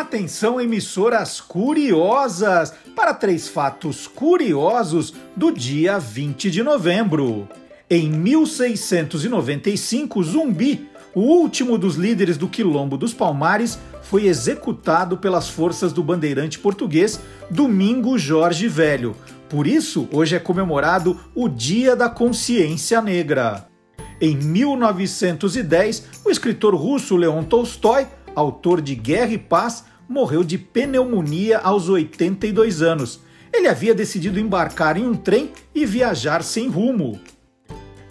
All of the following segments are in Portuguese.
Atenção, emissoras curiosas, para três fatos curiosos do dia 20 de novembro. Em 1695, Zumbi, o último dos líderes do Quilombo dos Palmares, foi executado pelas forças do bandeirante português Domingo Jorge Velho. Por isso, hoje é comemorado o Dia da Consciência Negra. Em 1910, o escritor russo Leon Tolstói, autor de Guerra e Paz, morreu de pneumonia aos 82 anos. Ele havia decidido embarcar em um trem e viajar sem rumo.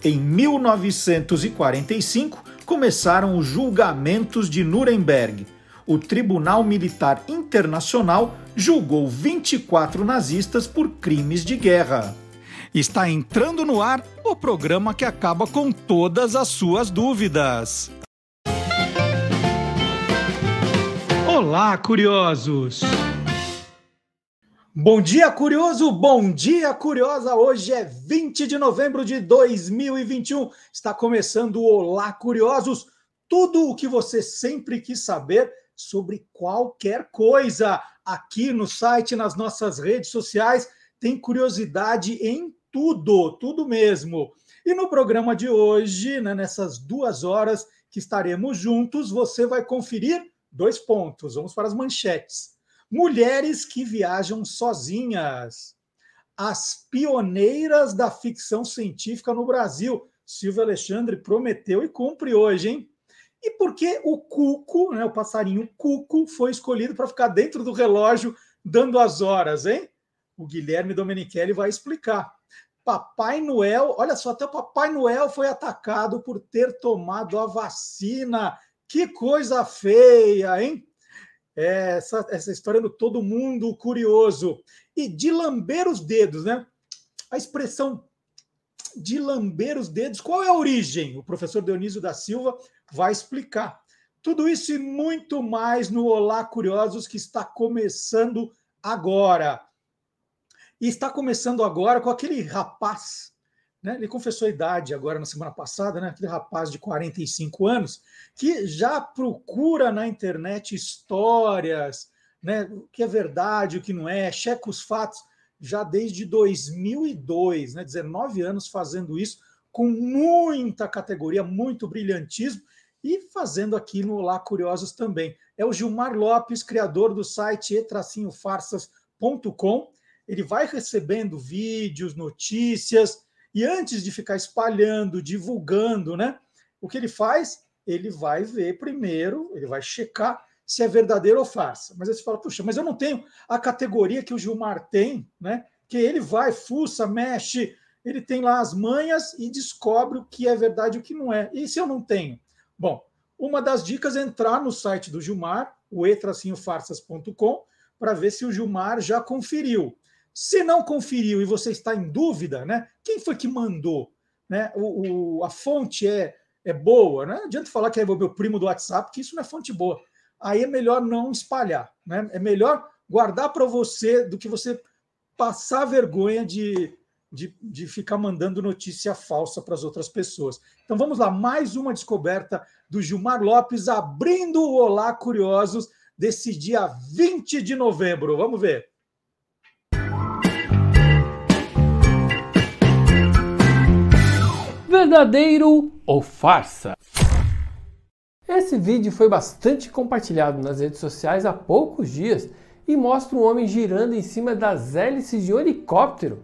Em 1945, começaram os julgamentos de Nuremberg. O Tribunal Militar Internacional julgou 24 nazistas por crimes de guerra. Está entrando no ar o programa que acaba com todas as suas dúvidas. Olá, curiosos! Bom dia, curioso! Bom dia, curiosa! Hoje é 20 de novembro de 2021. Está começando o Olá, curiosos! Tudo o que você sempre quis saber sobre qualquer coisa. Aqui no site, nas nossas redes sociais, tem curiosidade em tudo, tudo mesmo. E no programa de hoje, né, nessas duas horas que estaremos juntos, você vai conferir dois pontos. Vamos para as manchetes. Mulheres que viajam sozinhas. As pioneiras da ficção científica no Brasil. Silvio Alexandre prometeu e cumpre hoje, hein? E por que o cuco, né, o passarinho cuco, foi escolhido para ficar dentro do relógio dando as horas, hein? O Guilherme Domenichelli vai explicar. Papai Noel, olha só, até o Papai Noel foi atacado por ter tomado a vacina. Que coisa feia, hein? É, essa, essa história do todo mundo curioso. E de lamber os dedos, né? A expressão de lamber os dedos, qual é a origem? O professor Dionísio da Silva vai explicar. Tudo isso e muito mais no Olá Curiosos que está começando agora. E está começando agora com aquele rapaz, né? Ele confessou a idade agora na semana passada, né? Aquele rapaz de 45 anos que já procura na internet histórias, né? O que é verdade, o que não é, checa os fatos já desde 2002, né? 19 anos fazendo isso com muita categoria, muito brilhantismo e fazendo aqui no Olá Curiosos também. É o Gilmar Lopes, criador do site e-farsas.com. Ele vai recebendo vídeos, notícias, e antes de ficar espalhando, divulgando, né? O que ele faz? Ele vai ver primeiro, ele vai checar se é verdadeiro ou farsa. Mas aí você fala, puxa, mas eu não tenho a categoria que o Gilmar tem, né? Que ele vai, fuça, mexe, ele tem lá as manhas e descobre o que é verdade e o que não é. E se eu não tenho? Bom, uma das dicas é entrar no site do Gilmar, o e-farsas.com, para ver se o Gilmar já conferiu. Se não conferiu e você está em dúvida, né? Quem foi que mandou? Né? O, o a fonte é, é boa, né? Não adianta falar que é meu primo do WhatsApp, que isso não é fonte boa. Aí é melhor não espalhar, né? É melhor guardar para você do que você passar vergonha de, de, de ficar mandando notícia falsa para as outras pessoas. Então vamos lá, mais uma descoberta do Gilmar Lopes abrindo o Olá Curiosos desse dia 20 de novembro. Vamos ver. Verdadeiro ou farsa? Esse vídeo foi bastante compartilhado nas redes sociais há poucos dias e mostra um homem girando em cima das hélices de um helicóptero.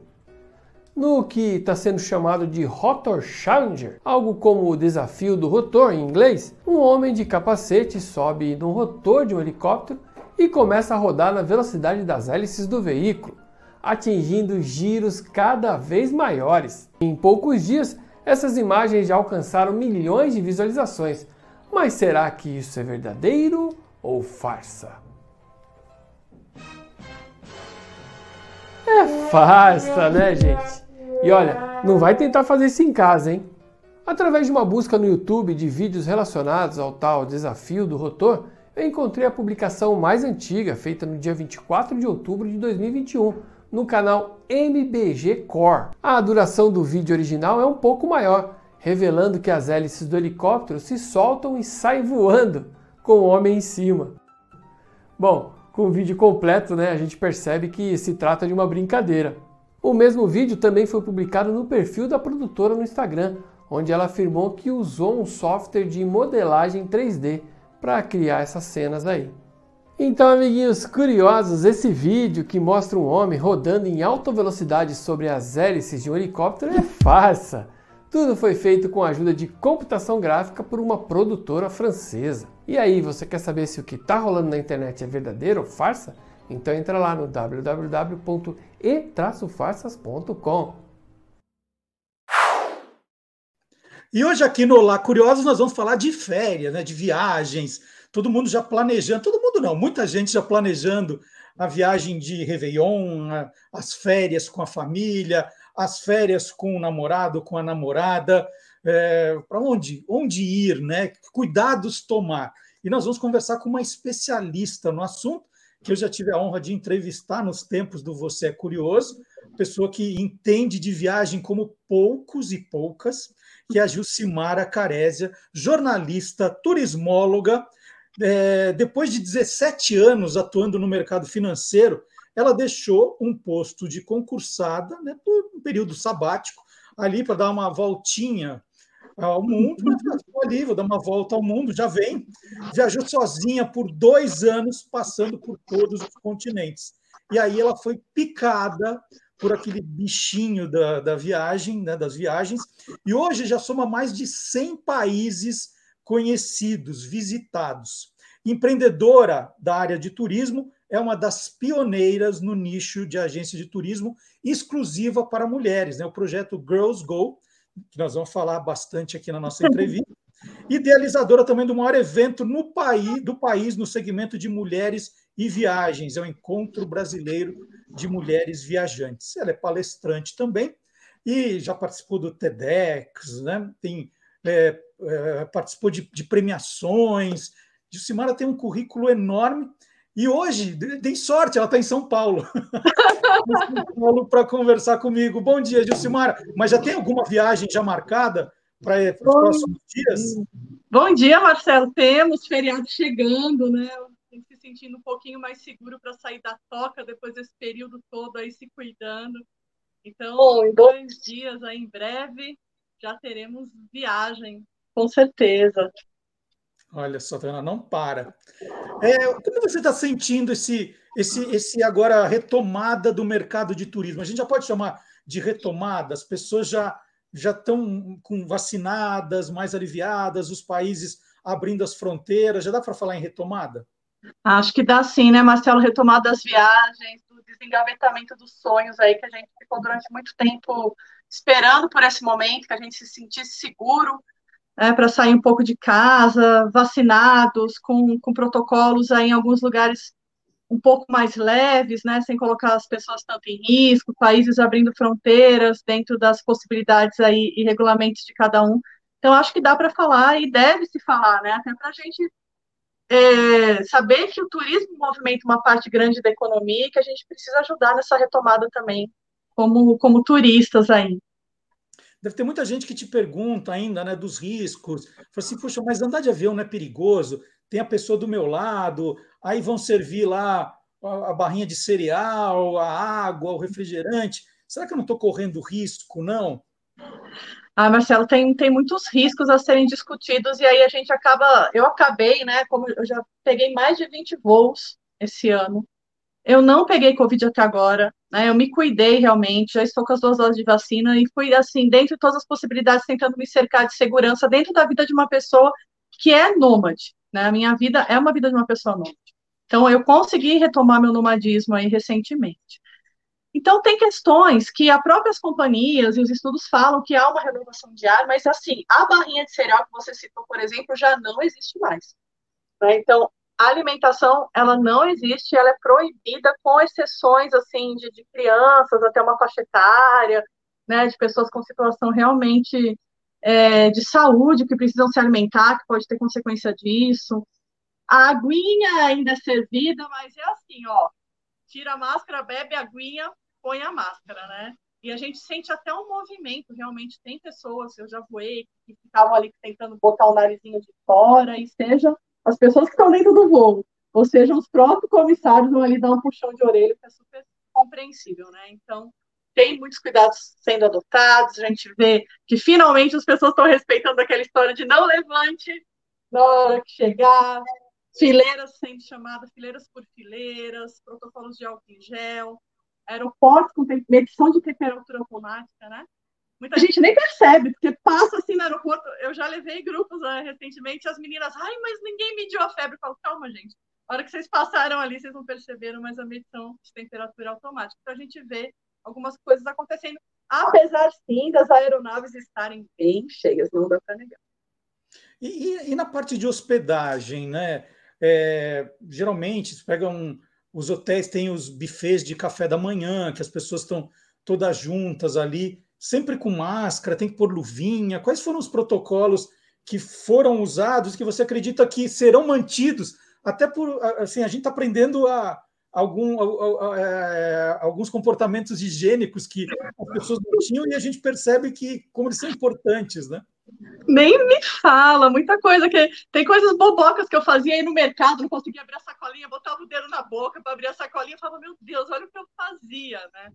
No que está sendo chamado de Rotor Challenger, algo como o desafio do rotor em inglês, um homem de capacete sobe no rotor de um helicóptero e começa a rodar na velocidade das hélices do veículo, atingindo giros cada vez maiores. Em poucos dias, essas imagens já alcançaram milhões de visualizações. Mas será que isso é verdadeiro ou farsa? É farsa, né, gente? E olha, não vai tentar fazer isso em casa, hein? Através de uma busca no YouTube de vídeos relacionados ao tal desafio do rotor, eu encontrei a publicação mais antiga, feita no dia 24 de outubro de 2021 no canal MBG Core. A duração do vídeo original é um pouco maior, revelando que as hélices do helicóptero se soltam e saem voando, com o homem em cima. Bom, com o vídeo completo, né, a gente percebe que se trata de uma brincadeira. O mesmo vídeo também foi publicado no perfil da produtora no Instagram, onde ela afirmou que usou um software de modelagem 3D para criar essas cenas aí. Então, amiguinhos curiosos, esse vídeo que mostra um homem rodando em alta velocidade sobre as hélices de um helicóptero é farsa. Tudo foi feito com a ajuda de computação gráfica por uma produtora francesa. E aí, você quer saber se o que está rolando na internet é verdadeiro ou farsa? Então entra lá no www.e-farsas.com. E hoje aqui no Lá Curiosos nós vamos falar de férias, né, de viagens, todo mundo já planejando, todo mundo não, muita gente já planejando a viagem de Réveillon, as férias com a família, as férias com o namorado, com a namorada, é, para onde, onde ir, né? Cuidados tomar. E nós vamos conversar com uma especialista no assunto, que eu já tive a honra de entrevistar nos tempos do Você é Curioso, pessoa que entende de viagem como poucos e poucas, que é a Jucimara Carésia, jornalista, turismóloga, é, depois de 17 anos atuando no mercado financeiro, ela deixou um posto de concursada né, por um período sabático, ali para dar uma voltinha ao mundo, né, ali, vou dar uma volta ao mundo, já vem. Viajou sozinha por dois anos, passando por todos os continentes. E aí ela foi picada por aquele bichinho da, da viagem, né, das viagens, e hoje já soma mais de 100 países conhecidos, visitados. Empreendedora da área de turismo, é uma das pioneiras no nicho de agência de turismo exclusiva para mulheres, né? o projeto Girls Go, que nós vamos falar bastante aqui na nossa entrevista. Idealizadora também do maior evento no país, do país no segmento de mulheres e viagens, é o Encontro Brasileiro de Mulheres Viajantes. Ela é palestrante também e já participou do TEDx, né? tem é, é, participou de, de premiações. Gilcimara tem um currículo enorme e hoje, tem sorte, ela está em São Paulo. São Paulo para conversar comigo. Bom dia, Gilcimara. Mas já tem alguma viagem já marcada para os próximos dias? Bom dia, Marcelo. Temos feriado chegando, né? Se sentindo um pouquinho mais seguro para sair da toca depois desse período todo aí se cuidando. Então, em dois dias aí em breve, já teremos viagem, com certeza. Olha só, Tana, não para. É, como você está sentindo esse, esse, esse agora retomada do mercado de turismo? A gente já pode chamar de retomada? As pessoas já já estão com vacinadas, mais aliviadas, os países abrindo as fronteiras, já dá para falar em retomada? Acho que dá sim, né, Marcelo? Retomada das viagens, do desengavetamento dos sonhos aí que a gente ficou durante muito tempo esperando por esse momento, que a gente se sentisse seguro é, para sair um pouco de casa, vacinados, com, com protocolos aí em alguns lugares um pouco mais leves, né, sem colocar as pessoas tanto em risco, países abrindo fronteiras dentro das possibilidades aí e regulamentos de cada um. Então, acho que dá para falar e deve se falar, né, até para a gente é, saber que o turismo movimenta uma parte grande da economia e que a gente precisa ajudar nessa retomada também, como, como turistas aí. Deve ter muita gente que te pergunta ainda né, dos riscos. Fala assim, puxa, mas andar de avião não é perigoso? Tem a pessoa do meu lado, aí vão servir lá a barrinha de cereal, a água, o refrigerante. Será que eu não estou correndo risco, não? Ah, Marcelo, tem, tem muitos riscos a serem discutidos, e aí a gente acaba. Eu acabei, né? Como eu já peguei mais de 20 voos esse ano. Eu não peguei Covid até agora, né? Eu me cuidei realmente, já estou com as duas doses de vacina e fui, assim, dentro de todas as possibilidades, tentando me cercar de segurança dentro da vida de uma pessoa que é nômade, né? A minha vida é uma vida de uma pessoa nômade. Então, eu consegui retomar meu nomadismo aí recentemente. Então, tem questões que as próprias companhias e os estudos falam que há uma renovação diária, mas, assim, a barrinha de cereal que você citou, por exemplo, já não existe mais. Né? Então, a alimentação, ela não existe, ela é proibida, com exceções, assim, de, de crianças até uma faixa etária, né, de pessoas com situação realmente é, de saúde, que precisam se alimentar, que pode ter consequência disso. A aguinha ainda é servida, mas é assim, ó, tira a máscara, bebe a aguinha, põe a máscara, né? E a gente sente até um movimento, realmente tem pessoas, eu já voei, que ficavam ali tentando botar o narizinho de fora, e seja as pessoas que estão dentro do voo, Ou seja, os próprios comissários vão ali dar um puxão de orelha, que é super compreensível, né? Então, tem muitos cuidados sendo adotados, a gente vê que finalmente as pessoas estão respeitando aquela história de não levante na hora que chegar, fileiras sendo chamadas, fileiras por fileiras, protocolos de álcool em gel, aeroportos com medição de temperatura automática, né? Muita gente nem percebe, porque passa assim no aeroporto. Eu já levei grupos né, recentemente, as meninas, ai, mas ninguém mediu a febre. Eu falo, calma, gente. A hora que vocês passaram ali, vocês não perceberam, mas a medição de temperatura automática. Então a gente vê algumas coisas acontecendo, apesar sim das aeronaves estarem bem cheias, não dá para negar. E, e, e, na parte de hospedagem, né? É, geralmente pegam os hotéis têm os bufês de café da manhã, que as pessoas estão todas juntas ali, sempre com máscara, tem que pôr luvinha. Quais foram os protocolos que foram usados que você acredita que serão mantidos? Até por assim, a gente está aprendendo a, algum, a, a, é, alguns comportamentos higiênicos que as pessoas não tinham e a gente percebe que como eles são importantes, né? Nem me fala, muita coisa que tem coisas bobocas que eu fazia aí no mercado, não conseguia abrir a sacolinha, botava o dedo na boca para abrir a sacolinha, falava, meu Deus, olha o que eu fazia, né?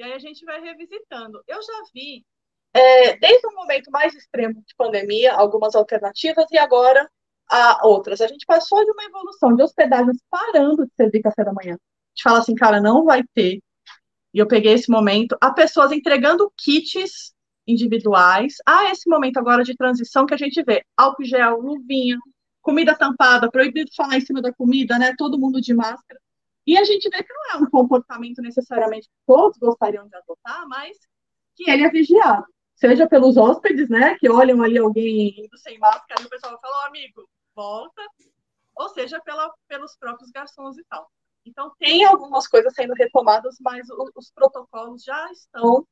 E aí a gente vai revisitando. Eu já vi, é, desde o momento mais extremo de pandemia, algumas alternativas e agora há outras. A gente passou de uma evolução de hospedagens parando de servir café da manhã. A gente fala assim, cara, não vai ter. E eu peguei esse momento, a pessoas entregando kits individuais, há esse momento agora de transição que a gente vê álcool gel, luvinha, comida tampada, proibido falar em cima da comida, né? Todo mundo de máscara. E a gente vê que não é um comportamento necessariamente que todos gostariam de adotar, mas que ele é vigiado. Seja pelos hóspedes, né? Que olham ali alguém indo sem máscara e o pessoal fala, oh, amigo, volta. Ou seja, pela, pelos próprios garçons e tal. Então, tem algumas coisas sendo retomadas, mas os, os protocolos já estão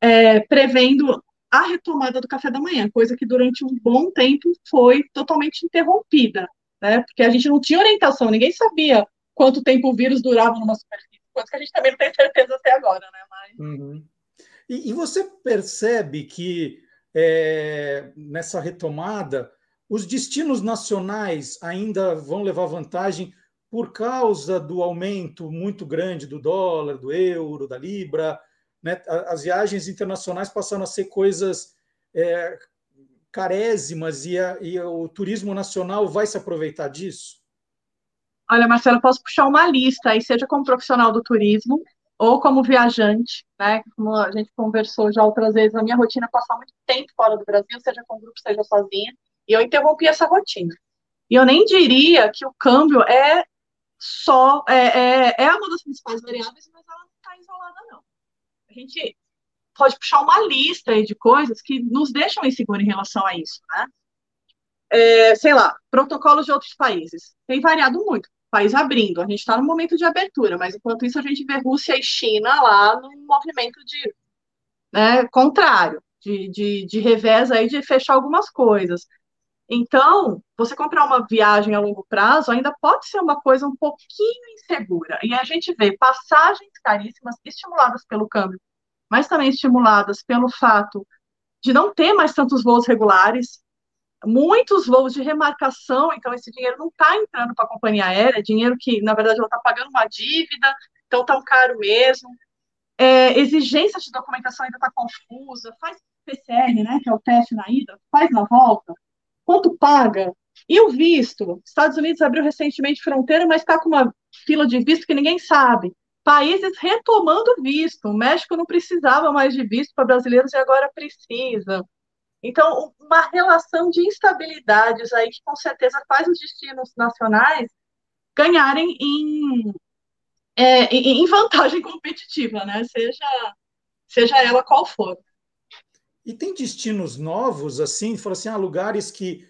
é, prevendo a retomada do café da manhã, coisa que durante um bom tempo foi totalmente interrompida, né? Porque a gente não tinha orientação, ninguém sabia quanto tempo o vírus durava numa superfície, coisa que a gente também não tem certeza até agora, né? Mas... Uhum. E, e, você percebe que é, nessa retomada os destinos nacionais ainda vão levar vantagem por causa do aumento muito grande do dólar, do euro, da libra, né? As viagens internacionais passaram a ser coisas é, carésimas e, a, e, o turismo nacional vai se aproveitar disso? Olha, Marcelo, posso puxar uma lista aí, seja como profissional do turismo ou como viajante, né? Como a gente conversou já outras vezes, a minha rotina é passar muito tempo fora do Brasil, seja com grupo, seja sozinha, e eu interrompi essa rotina. E eu nem diria que o câmbio é só é, é, é uma das principais variáveis, mas ela não está isolada, não a gente pode puxar uma lista de coisas que nos deixam inseguros em relação a isso, né? É, sei lá, protocolos de outros países. Tem variado muito. País abrindo, a gente está no momento de abertura, mas enquanto isso a gente vê Rússia e China lá num movimento de né, contrário, de, de, de revés aí de fechar algumas coisas. Então, você comprar uma viagem a longo prazo ainda pode ser uma coisa um pouquinho insegura. E a gente vê passagens caríssimas estimuladas pelo câmbio, mas também estimuladas pelo fato de não ter mais tantos voos regulares, muitos voos de remarcação, então esse dinheiro não está entrando para a companhia aérea, é dinheiro que, na verdade, ela está pagando uma dívida, então tão caro mesmo. É, exigência de documentação ainda está confusa, faz PCR, né, que é o teste na ida, faz na volta, quanto paga? E o visto? Estados Unidos abriu recentemente fronteira, mas está com uma fila de visto que ninguém sabe. Países retomando visto. O México não precisava mais de visto para brasileiros e agora precisa. Então, uma relação de instabilidades aí que com certeza faz os destinos nacionais ganharem em, é, em vantagem competitiva, né? Seja, seja ela qual for. E tem destinos novos, assim, fala assim, ah, lugares que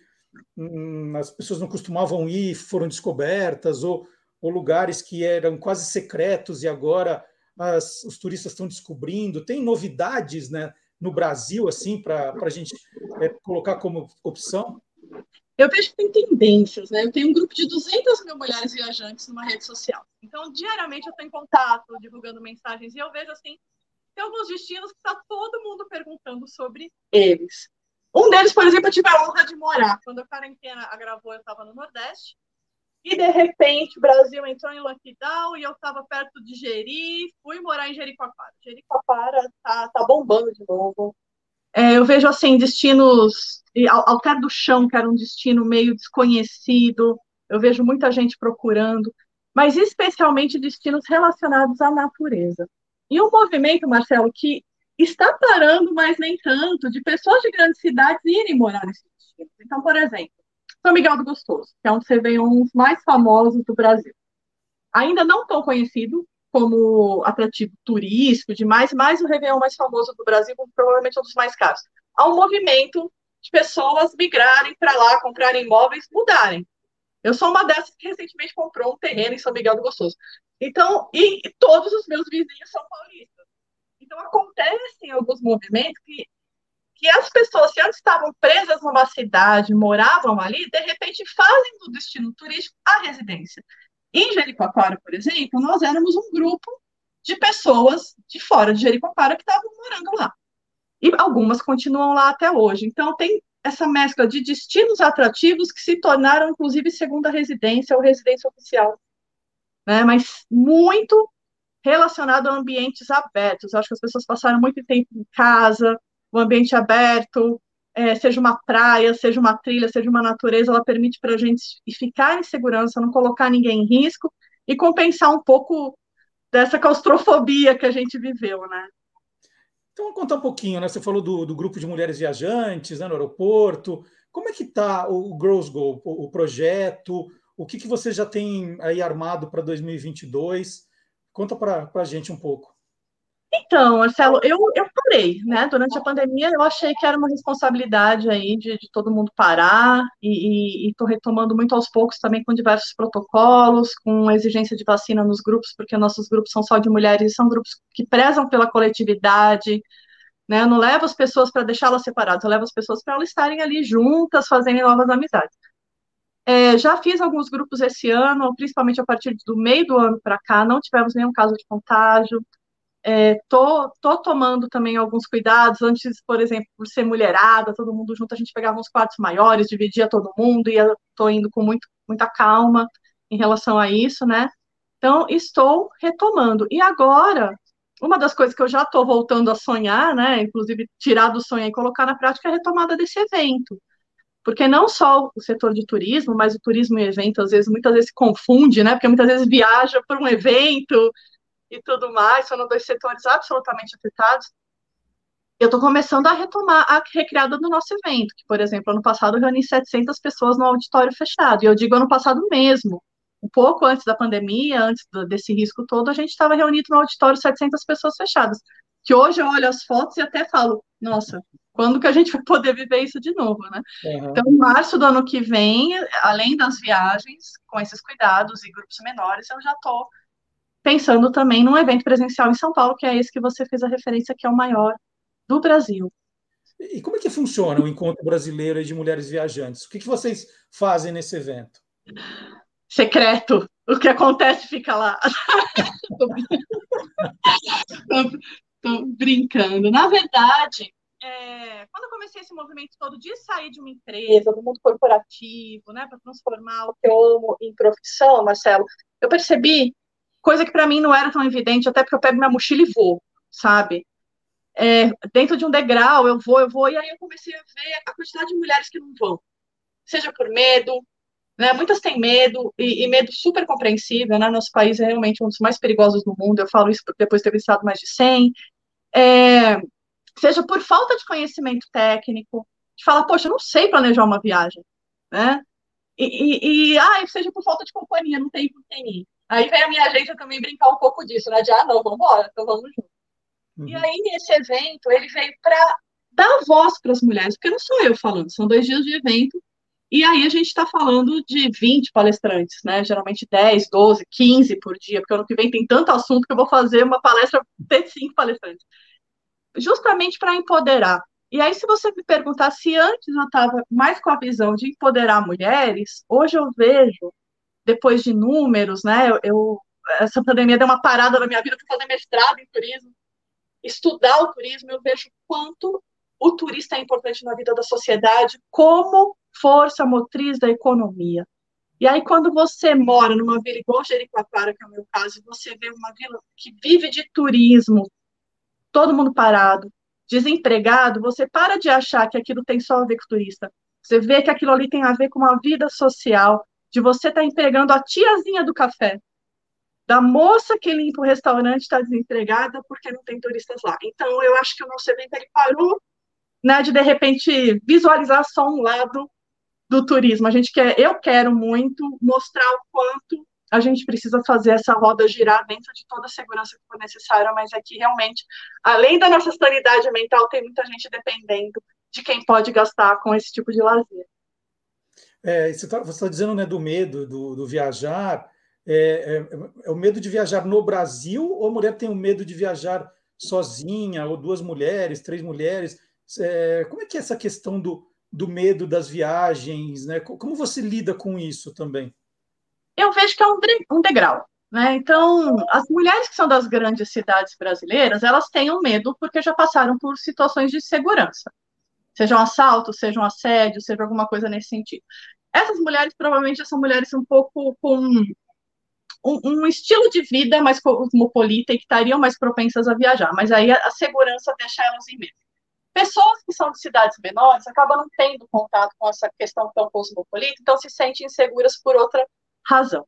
hum, as pessoas não costumavam ir, foram descobertas, ou, ou lugares que eram quase secretos e agora as, os turistas estão descobrindo. Tem novidades né, no Brasil, assim, para a gente é, colocar como opção? Eu vejo que tem tendências, né? Eu tenho um grupo de 200 mil mulheres viajantes numa rede social. Então, diariamente eu estou em contato, divulgando mensagens, e eu vejo, assim, tem alguns destinos que está todo mundo perguntando sobre eles. Um deles, por exemplo, eu tive a honra de morar. Quando a quarentena agravou, eu estava no Nordeste. E de repente o Brasil entrou em lockdown e eu estava perto de Jeri, fui morar em Jericoacoara. Jericoacoara tá, tá bombando de novo. É, eu vejo assim destinos Altar do Chão, que era um destino meio desconhecido. Eu vejo muita gente procurando, mas especialmente destinos relacionados à natureza. E um movimento, Marcelo, que está parando, mas nem tanto, de pessoas de grandes cidades irem morar nesses destinos. Então, por exemplo, São Miguel do Gostoso, que é onde você vê dos mais famosos do Brasil. Ainda não tão conhecido como atrativo turístico demais, mas o Réveillon mais famoso do Brasil, provavelmente um dos mais caros. Há um movimento de pessoas migrarem para lá, comprarem imóveis, mudarem. Eu sou uma dessas que recentemente comprou um terreno em São Miguel do Gostoso. Então, e, e todos os meus vizinhos são paulistas. Então, acontecem alguns movimentos que, que as pessoas que antes estavam presas numa cidade, moravam ali, de repente fazem do destino turístico a residência. Em Jericoacoara, por exemplo, nós éramos um grupo de pessoas de fora de Jericoacoara que estavam morando lá. E algumas continuam lá até hoje. Então, tem essa mescla de destinos atrativos que se tornaram, inclusive, segunda residência ou residência oficial. Né? Mas muito relacionado a ambientes abertos. Eu acho que as pessoas passaram muito tempo em casa, o ambiente aberto, é, seja uma praia, seja uma trilha, seja uma natureza, ela permite para a gente ficar em segurança, não colocar ninguém em risco e compensar um pouco dessa claustrofobia que a gente viveu, né? Então, vamos contar um pouquinho, né? Você falou do, do grupo de mulheres viajantes né, no aeroporto. Como é que está o, o Girls Go, o, o projeto? O que, que você já tem aí armado para 2022? Conta para a gente um pouco. Então, Marcelo, eu, eu parei, né? Durante a pandemia, eu achei que era uma responsabilidade aí de, de todo mundo parar e estou retomando muito aos poucos também com diversos protocolos, com exigência de vacina nos grupos, porque nossos grupos são só de mulheres, são grupos que prezam pela coletividade, né? Eu não levo as pessoas para deixá-las separadas, eu levo as pessoas para elas estarem ali juntas, fazendo novas amizades. É, já fiz alguns grupos esse ano, principalmente a partir do meio do ano para cá, não tivemos nenhum caso de contágio. É, tô, tô tomando também alguns cuidados. Antes, por exemplo, por ser mulherada, todo mundo junto, a gente pegava uns quartos maiores, dividia todo mundo, e eu tô indo com muito, muita calma em relação a isso, né? Então, estou retomando. E agora, uma das coisas que eu já estou voltando a sonhar, né? Inclusive tirar do sonho e colocar na prática é a retomada desse evento porque não só o setor de turismo, mas o turismo e evento, às vezes, muitas vezes se confunde, né? Porque muitas vezes viaja para um evento e tudo mais, são dois setores absolutamente afetados. Eu estou começando a retomar a recriada do nosso evento, que, por exemplo, ano passado eu reuni 700 pessoas no auditório fechado, e eu digo ano passado mesmo, um pouco antes da pandemia, antes desse risco todo, a gente estava reunido no auditório 700 pessoas fechadas, que hoje eu olho as fotos e até falo, nossa, quando que a gente vai poder viver isso de novo, né? Uhum. Então, em março do ano que vem, além das viagens, com esses cuidados e grupos menores, eu já estou pensando também num evento presencial em São Paulo, que é esse que você fez a referência, que é o maior do Brasil. E como é que funciona o encontro brasileiro de mulheres viajantes? O que, que vocês fazem nesse evento? Secreto. O que acontece fica lá. Tô brincando. Na verdade, é, quando eu comecei esse movimento todo de sair de uma empresa, do mundo corporativo, né, para transformar o que eu amo em profissão, Marcelo, eu percebi coisa que para mim não era tão evidente, até porque eu pego minha mochila e vou, sabe? É, dentro de um degrau, eu vou, eu vou, e aí eu comecei a ver a quantidade de mulheres que não vão, seja por medo, né? Muitas têm medo, e, e, medo super compreensível, né? Nosso país é realmente um dos mais perigosos do mundo, eu falo isso depois de ter visitado mais de 100. É, seja por falta de conhecimento técnico, de falar, poxa, eu não sei planejar uma viagem, né? E, e, e ah, seja por falta de companhia, não tem com quem ir. Aí vem a minha agência também brincar um pouco disso, né? De, ah, não, vamos embora, então vamos junto. Uhum. E aí, esse evento, ele veio para dar voz para as mulheres, porque não sou eu falando, são dois dias de evento, e aí a gente está falando de 20 palestrantes, né? Geralmente 10, 12, 15 por dia, porque ano que vem tem tanto assunto que eu vou fazer uma palestra de cinco palestrantes. Justamente para empoderar. E aí, se você me perguntar se antes eu estava mais com a visão de empoderar mulheres, hoje eu vejo, depois de números, né? Eu, eu essa pandemia deu uma parada na minha vida para fazer mestrado em turismo, estudar o turismo, eu vejo quanto o turista é importante na vida da sociedade, como força motriz da economia. E aí, quando você mora numa vila igual Jericoacoara, que é o meu caso, você vê uma vila que vive de turismo, todo mundo parado, desempregado, você para de achar que aquilo tem só a ver com turista. Você vê que aquilo ali tem a ver com uma vida social, de você estar tá empregando a tiazinha do café, da moça que limpa o restaurante está desempregada porque não tem turistas lá. Então, eu acho que o nosso evento ele parou né, de, de repente, visualizar só um lado do turismo. A gente quer, eu quero muito mostrar o quanto a gente precisa fazer essa roda girar dentro de toda a segurança que for necessária, mas é que realmente, além da nossa sanidade mental, tem muita gente dependendo de quem pode gastar com esse tipo de lazer. É, você está tá dizendo né, do medo do, do viajar. É, é, é, o medo de viajar no Brasil ou a mulher tem o medo de viajar sozinha, ou duas mulheres, três mulheres? É, como é que é essa questão do, do medo das viagens? Né? Como você lida com isso também? Eu vejo que é um degrau. Né? Então, as mulheres que são das grandes cidades brasileiras, elas têm um medo porque já passaram por situações de segurança. Seja um assalto, seja um assédio, seja alguma coisa nesse sentido. Essas mulheres provavelmente são mulheres um pouco com um, um, estilo de vida mais cosmopolita e que estariam mais propensas a viajar, mas aí a, a segurança deixa elas em medo. Pessoas que são de cidades menores acabam não tendo contato com essa questão tão cosmopolita, então se sentem inseguras por outra razão.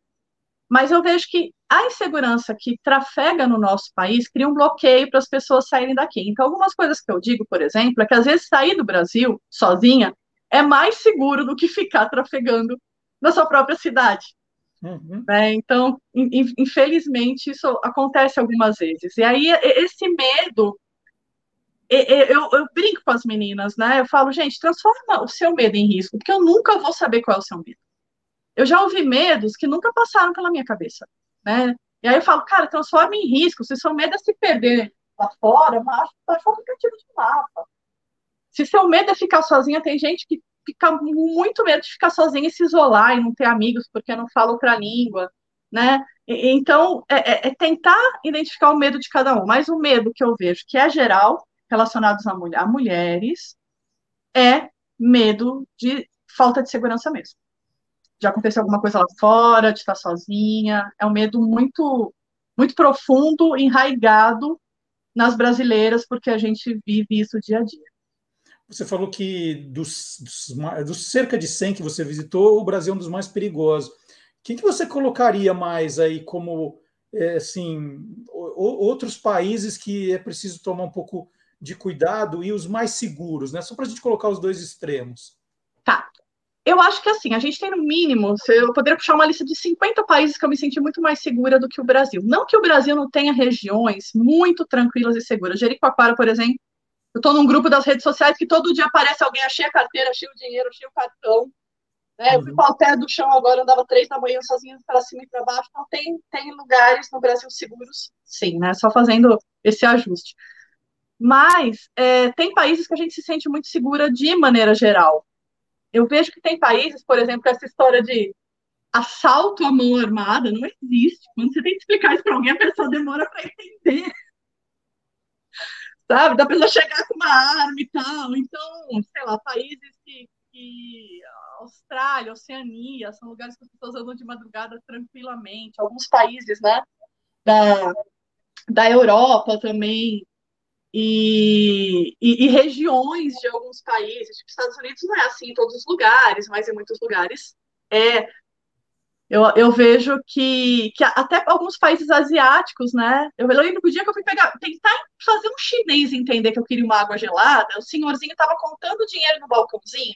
Mas eu vejo que a insegurança que trafega no nosso país cria um bloqueio para as pessoas saírem daqui. Então, algumas coisas que eu digo, por exemplo, é que às vezes sair do Brasil sozinha é mais seguro do que ficar trafegando na sua própria cidade. Uhum. Né? Então, infelizmente, isso acontece algumas vezes. E aí, esse medo eu, eu, brinco com as meninas, né? Eu falo, gente, transforma o seu medo em risco, porque eu nunca vou saber qual é o seu medo. Eu já ouvi medos que nunca passaram pela minha cabeça, né? E aí eu falo, cara, transforma em risco. Se seu medo é se perder lá fora, baixa o aplicativo de mapa. Se seu medo é ficar sozinha, tem gente que fica muito medo de ficar sozinha e se isolar e não ter amigos porque não fala outra língua, né? Então, é, é, é tentar identificar o medo de cada um. Mas o medo que eu vejo, que é geral, relacionados a, mulher, a mulheres, é medo de falta de segurança mesmo. De acontecer alguma coisa lá fora, de estar sozinha. É um medo muito, muito profundo, enraigado nas brasileiras, porque a gente vive isso dia a dia. Você falou que dos, dos, dos, cerca de 100 que você visitou, o Brasil é um dos mais perigosos. Quem que você colocaria mais aí como, é, assim, outros países que é preciso tomar um pouco de cuidado e os mais seguros, né? Só para a gente colocar os dois extremos. Tá. Eu acho que assim, a gente tem no mínimo, eu poderia puxar uma lista de 50 países que eu me senti muito mais segura do que o Brasil. Não que o Brasil não tenha regiões muito tranquilas e seguras. Jericoacoara, por exemplo, eu estou num grupo das redes sociais que todo dia aparece alguém, achei a carteira, achei o dinheiro, achei o cartão. Né? Eu fui para o pé do chão agora, andava três da manhã sozinha para cima e para baixo. Então, tem, tem lugares no Brasil seguros, sim, né? Só fazendo esse ajuste. Mas é, tem países que a gente se sente muito segura de maneira geral. Eu vejo que tem países, por exemplo, essa história de assalto à mão armada não existe. Quando você tem que explicar isso para alguém, a pessoa demora para entender. Sabe? Da pessoa chegar com uma arma e tal. Então, sei lá, países que, que Austrália, Oceania, são lugares que as pessoas andam de madrugada tranquilamente. Alguns países, né? Da, da Europa também, e, e, e, regiões de alguns países, tipo Estados Unidos não é assim em todos os lugares, mas em muitos lugares é. Eu, eu vejo que, que até alguns países asiáticos, né? Eu lembro que o dia que eu fui pegar, tentar fazer um chinês entender que eu queria uma água gelada, o senhorzinho estava contando dinheiro no balcãozinho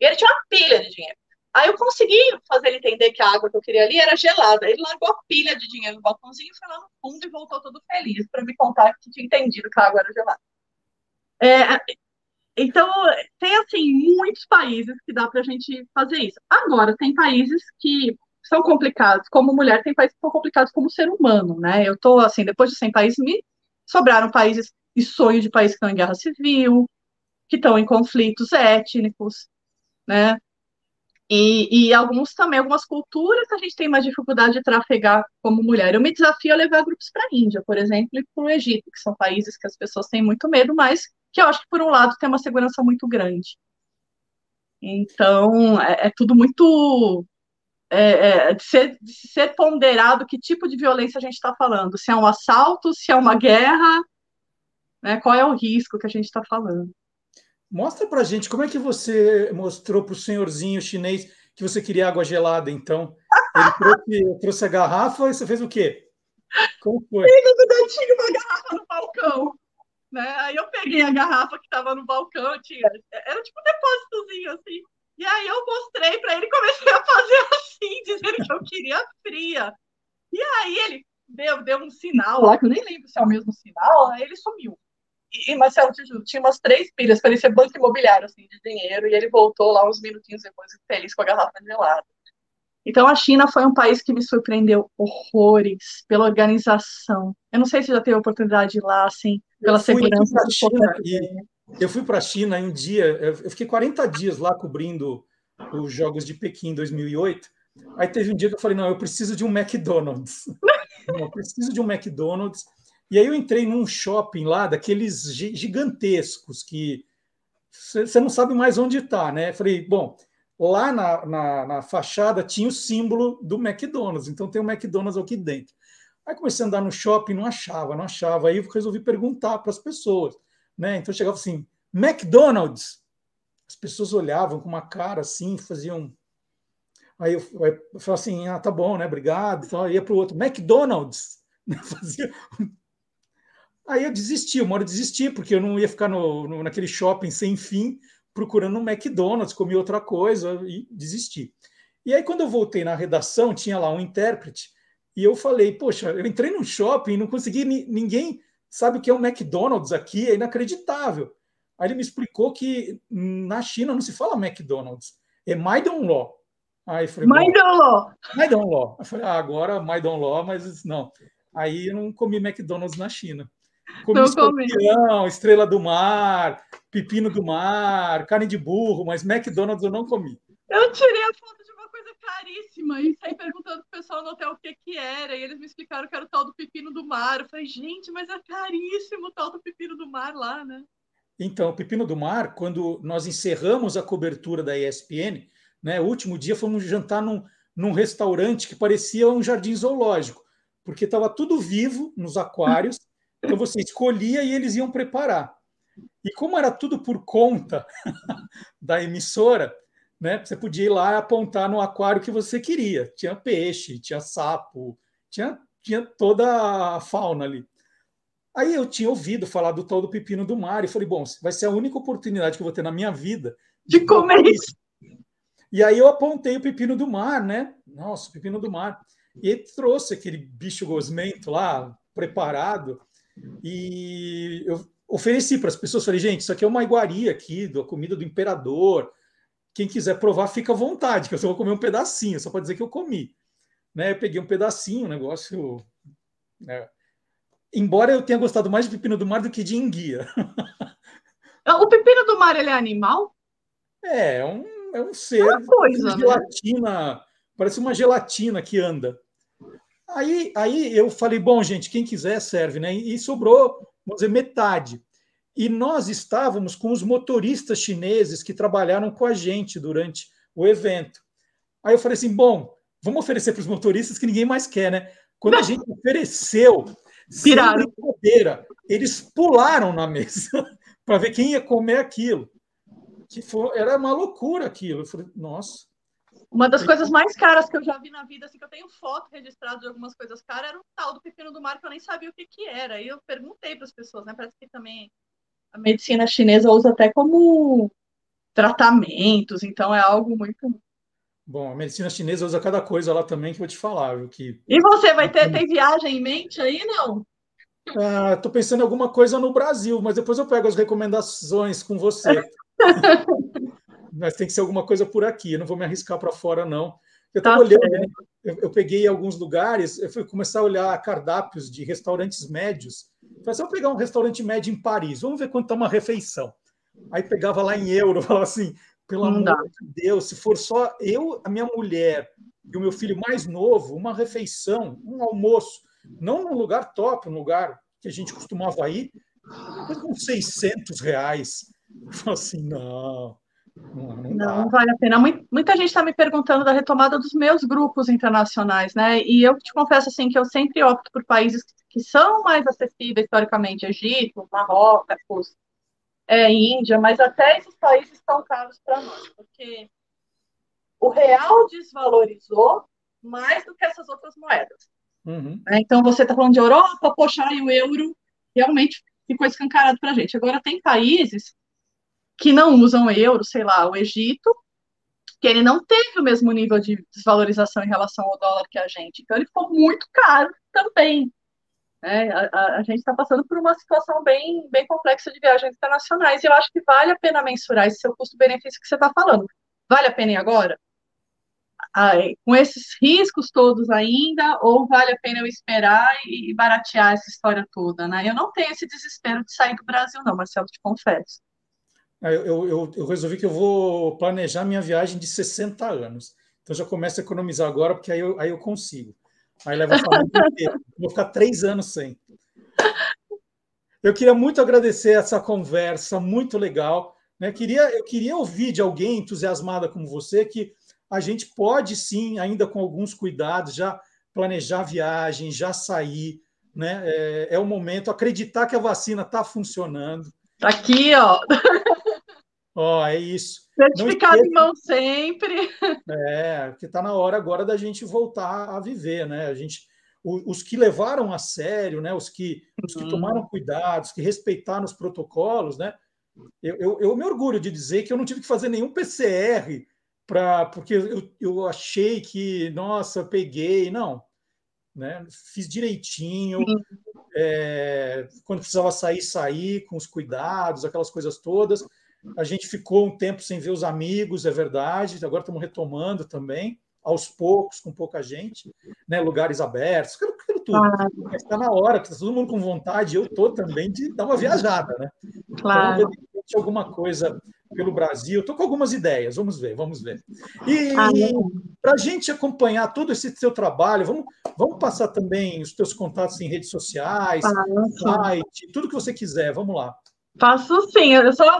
e ele tinha uma pilha de dinheiro. Aí eu consegui fazer ele entender que a água que eu queria ali era gelada. Ele largou a pilha de dinheiro no balcãozinho, foi lá no fundo e voltou todo feliz para me contar que tinha entendido que a água era gelada. É, então, tem, assim, muitos países que dá para a gente fazer isso. Agora, tem países que são complicados como mulher, tem países que são complicados como ser humano, né? Eu tô, assim, depois de 100 países, me sobraram países e sonho de países que estão em guerra civil, que estão em conflitos étnicos, né? E, e, alguns também, algumas culturas a gente tem mais dificuldade de trafegar como mulher. Eu me desafio a levar grupos para a Índia, por exemplo, e para o Egito, que são países que as pessoas têm muito medo, mas que eu acho que, por um lado, tem uma segurança muito grande. Então, é, é tudo muito é, é, de, ser, de ser ponderado que tipo de violência a gente está falando, se é um assalto, se é uma guerra, né, qual é o risco que a gente está falando. Mostra para gente como é que você mostrou para o senhorzinho chinês que você queria água gelada, então. Ele trouxe, trouxe a garrafa e você fez o quê? Como foi? Ele tinha uma garrafa no balcão. Né? Aí eu peguei a garrafa que estava no balcão, tinha, era tipo um depósitozinho assim. E aí eu mostrei para ele, comecei a fazer assim, dizendo que eu queria fria. E aí ele deu, deu um sinal lá, que eu nem lembro se é o mesmo sinal, aí ele sumiu. E Marcelo tinha umas três pilhas, parecia banco imobiliário, assim, de dinheiro, e ele voltou lá uns minutinhos depois, feliz com a garrafa gelada. Então, a China foi um país que me surpreendeu horrores pela organização. Eu não sei se já teve oportunidade de ir lá, assim, pela segurança. China, eu fui para a China em um dia, eu fiquei 40 dias lá cobrindo os Jogos de Pequim em 2008. Aí teve um dia que eu falei: não, eu preciso de um McDonald's. eu preciso de um McDonald's. E aí eu entrei num shopping lá, daqueles gigantescos, que você não sabe mais onde está, né? Falei, bom, lá na, na, na, fachada tinha o símbolo do McDonald's, então tem o McDonald's aqui dentro. Aí comecei a andar no shopping, não achava, não achava. Aí resolvi perguntar para as pessoas, né? Então chegava assim, McDonald's. As pessoas olhavam com uma cara assim, faziam. Aí eu, eu falava assim, ah, tá bom, né? Obrigado. Então, ia para o outro, McDonald's. Fazia Aí eu desisti, uma hora eu desisti, porque eu não ia ficar no, no, naquele shopping sem fim procurando um McDonald's, comi outra coisa e desisti. E aí, quando eu voltei na redação, tinha lá um intérprete, e eu falei, poxa, eu entrei no shopping e não consegui, ninguém sabe o que é um McDonald's aqui, é inacreditável. Aí ele me explicou que na China não se fala McDonald's, é Maidon Law. Aí falei, Maidon Law. Maidon Law. Eu falei, ah, agora Maidon Law, mas não. Aí eu não comi McDonald's na China. Comi não escorpião, estrela do mar, pepino do mar, carne de burro, mas McDonald's eu não comi. Eu tirei a foto de uma coisa caríssima e saí perguntando pro pessoal no hotel o que que era, e eles me explicaram que era o tal do pepino do mar. Eu falei, gente, mas é caríssimo o tal do pepino do mar lá, né? Então, o pepino do mar, quando nós encerramos a cobertura da ESPN, né, o último dia fomos jantar num, num restaurante que parecia um jardim zoológico, porque estava tudo vivo nos aquários. Então você escolhia e eles iam preparar. E como era tudo por conta da emissora, né, você podia ir lá e apontar no aquário que você queria. Tinha peixe, tinha sapo, tinha, tinha toda a fauna ali. Aí eu tinha ouvido falar do tal do pepino do mar e falei, bom, vai ser a única oportunidade que eu vou ter na minha vida de, comer isso. E aí eu apontei o pepino do mar, né? Nossa, o pepino do mar. E ele trouxe aquele bicho gosmento lá, preparado. E eu ofereci para as pessoas, falei, gente, isso aqui é uma iguaria aqui, da comida do imperador. Quem quiser provar, fica à vontade, que eu só vou comer um pedacinho, só para dizer que eu comi. Né? Eu peguei um pedacinho, um negócio. Né? Embora eu tenha gostado mais de pepino do mar do que de enguia. O pepino do mar ele é animal? É, é um, é um ser. É uma coisa, né? gelatina, né? parece uma gelatina que anda. Aí, aí eu falei, bom, gente, quem quiser serve, né? E sobrou, vamos dizer, metade. E nós estávamos com os motoristas chineses que trabalharam com a gente durante o evento. Aí eu falei assim, bom, vamos oferecer para os motoristas que ninguém mais quer, né? Quando a gente ofereceu, Piraram. brincadeira, eles pularam na mesa para ver quem ia comer aquilo. Que foi, era uma loucura aquilo. Eu falei, nossa. Uma das coisas mais caras que eu já vi na vida, assim, que eu tenho foto registrada de algumas coisas caras, era o tal do pepino do mar, que eu nem sabia o que, que era. E eu perguntei para as pessoas, né? Parece que também a medicina chinesa usa até como tratamentos, então é algo muito. Bom, a medicina chinesa usa cada coisa lá também que eu vou te falar, viu? Que... E você vai ter tem viagem em mente aí, não? Estou ah, pensando em alguma coisa no Brasil, mas depois eu pego as recomendações com você. mas tem que ser alguma coisa por aqui. Eu não vou me arriscar para fora, não. Eu estava tá olhando, né? eu, eu, peguei alguns lugares, eu fui começar a olhar cardápios de restaurantes médios. Falei, se eu pegar um restaurante médio em Paris, vamos ver quanto está uma refeição. Aí pegava lá em euro, falava assim, pelo amor de Deus, se for só eu, a minha mulher e o meu filho mais novo, uma refeição, um almoço, não num lugar top, um lugar que a gente costumava ir, com 600 reais. Eu falei assim, não, Não, não, não vale a pena. Muita gente está me perguntando da retomada dos meus grupos internacionais, né? E eu te confesso assim que eu sempre opto por países que são mais acessíveis historicamente, Egito, Marrocos, é, Índia, mas até esses países estão caros para nós, porque o real desvalorizou mais do que essas outras moedas. Uhum. É, então você está falando de Europa, poxa, e o euro realmente ficou escancarado para a gente. Agora tem países que não usam euro, sei lá, o Egito, que ele não teve o mesmo nível de desvalorização em relação ao dólar que a gente. Então ele ficou muito caro também. É, a, a, a, gente está passando por uma situação bem, bem complexa de viagens internacionais e eu acho que vale a pena mensurar esse seu custo-benefício que você está falando. Vale a pena ir agora? Ah, com esses riscos todos ainda, ou vale a pena eu esperar e baratear essa história toda, né? Eu não tenho esse desespero de sair do Brasil, não, Marcelo, te confesso. É, eu, eu, eu, resolvi que eu vou planejar minha viagem de 60 anos. Então já começo a economizar agora, porque aí eu, aí eu consigo. Aí leva a. Vou ficar três anos sem. Eu queria muito agradecer essa conversa, muito legal. Né? Queria, eu queria ouvir de alguém entusiasmada como você que a gente pode sim, ainda com alguns cuidados, já planejar a viagem, já sair. Né? É, é o momento, acreditar que a vacina está funcionando. Tá aqui, ó. Ó, oh, é isso. Certificado em mão sempre. É, porque está na hora agora da gente voltar a viver, né? A gente, os que levaram a sério, né? Os que, os que uhum. tomaram cuidados, que respeitaram os protocolos, né? Eu, eu, eu, me orgulho de dizer que eu não tive que fazer nenhum PCR para porque eu, eu achei que, nossa, peguei. Não, né? Fiz direitinho. É, quando precisava sair, sair com os cuidados, aquelas coisas todas. A gente ficou um tempo sem ver os amigos, é verdade. Agora estamos retomando também, aos poucos, com pouca gente, né? lugares abertos, aquilo, aquilo tudo. Claro. Está na hora, está todo mundo com vontade, eu estou também de dar uma viajada, né? Claro. Então, alguma coisa pelo Brasil. Estou com algumas ideias, vamos ver, vamos ver. E ah, para a gente acompanhar todo esse seu trabalho, vamos, vamos passar também os teus contatos em redes sociais, ah, site, tudo que você quiser, vamos lá. Faço sim, eu só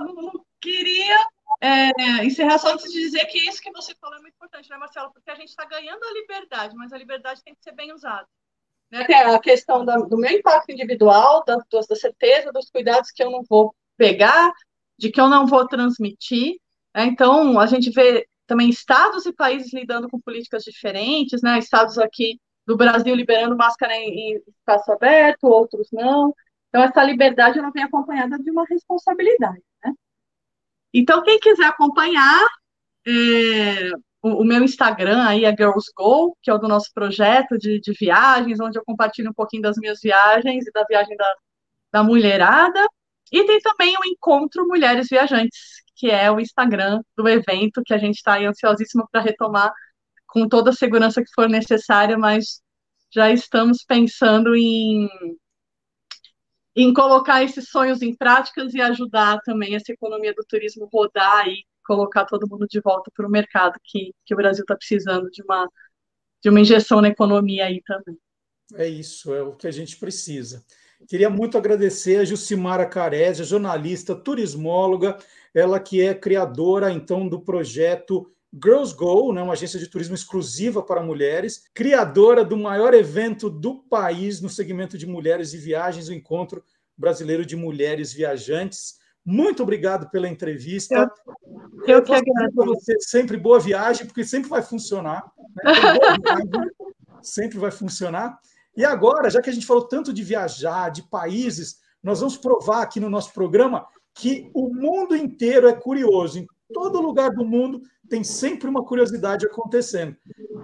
queria é, encerrar só antes de dizer que isso que você falou é muito importante, né, Marcelo? Porque a gente está ganhando a liberdade, mas a liberdade tem que ser bem usada. Né? Tem a questão da, do meu impacto individual, da, da certeza, dos cuidados que eu não vou pegar, de que eu não vou transmitir. Né? Então, a gente vê também estados e países lidando com políticas diferentes, né? Estados aqui do Brasil liberando máscara em, em espaço aberto, outros não. Então, essa liberdade não vem acompanhada de uma responsabilidade. Então, quem quiser acompanhar, é, o, o, meu Instagram aí é Girls Go, que é o do nosso projeto de, de viagens, onde eu compartilho um pouquinho das minhas viagens e da viagem da, da mulherada. E tem também o Encontro Mulheres Viajantes, que é o Instagram do evento, que a gente está ansiosíssimo para retomar com toda a segurança que for necessária, mas já estamos pensando em em colocar esses sonhos em práticas e ajudar também essa economia do turismo rodar e colocar todo mundo de volta para o mercado, que, que o Brasil está precisando de uma, de uma injeção na economia aí também. É isso, é o que a gente precisa. Queria muito agradecer a Jucimara Carese, jornalista, turismóloga, ela que é criadora, então, do projeto Girls Go, né, uma agência de turismo exclusiva para mulheres, criadora do maior evento do país no segmento de mulheres e viagens, o Encontro Brasileiro de Mulheres Viajantes. Muito obrigado pela entrevista. Eu, eu que agradeço. Para você sempre boa viagem, porque sempre vai funcionar. Né? Viagem, sempre vai funcionar. E agora, já que a gente falou tanto de viajar, de países, nós vamos provar aqui no nosso programa que o mundo inteiro é curioso. Todo lugar do mundo tem sempre uma curiosidade acontecendo.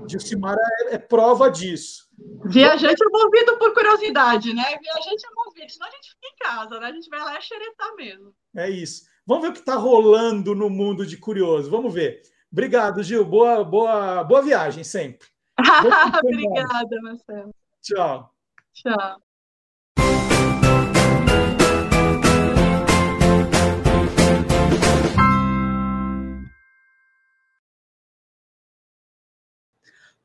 Dilcimara é, é prova disso. Viajante é movido por curiosidade, né? Viajante é movido, senão a gente fica em casa, né? A gente vai lá e xeretar mesmo. É isso. Vamos ver o que está rolando no mundo de curioso. Vamos ver. Obrigado, Gil. Boa, boa, boa viagem sempre. Obrigada, Marcelo. Tchau. Tchau.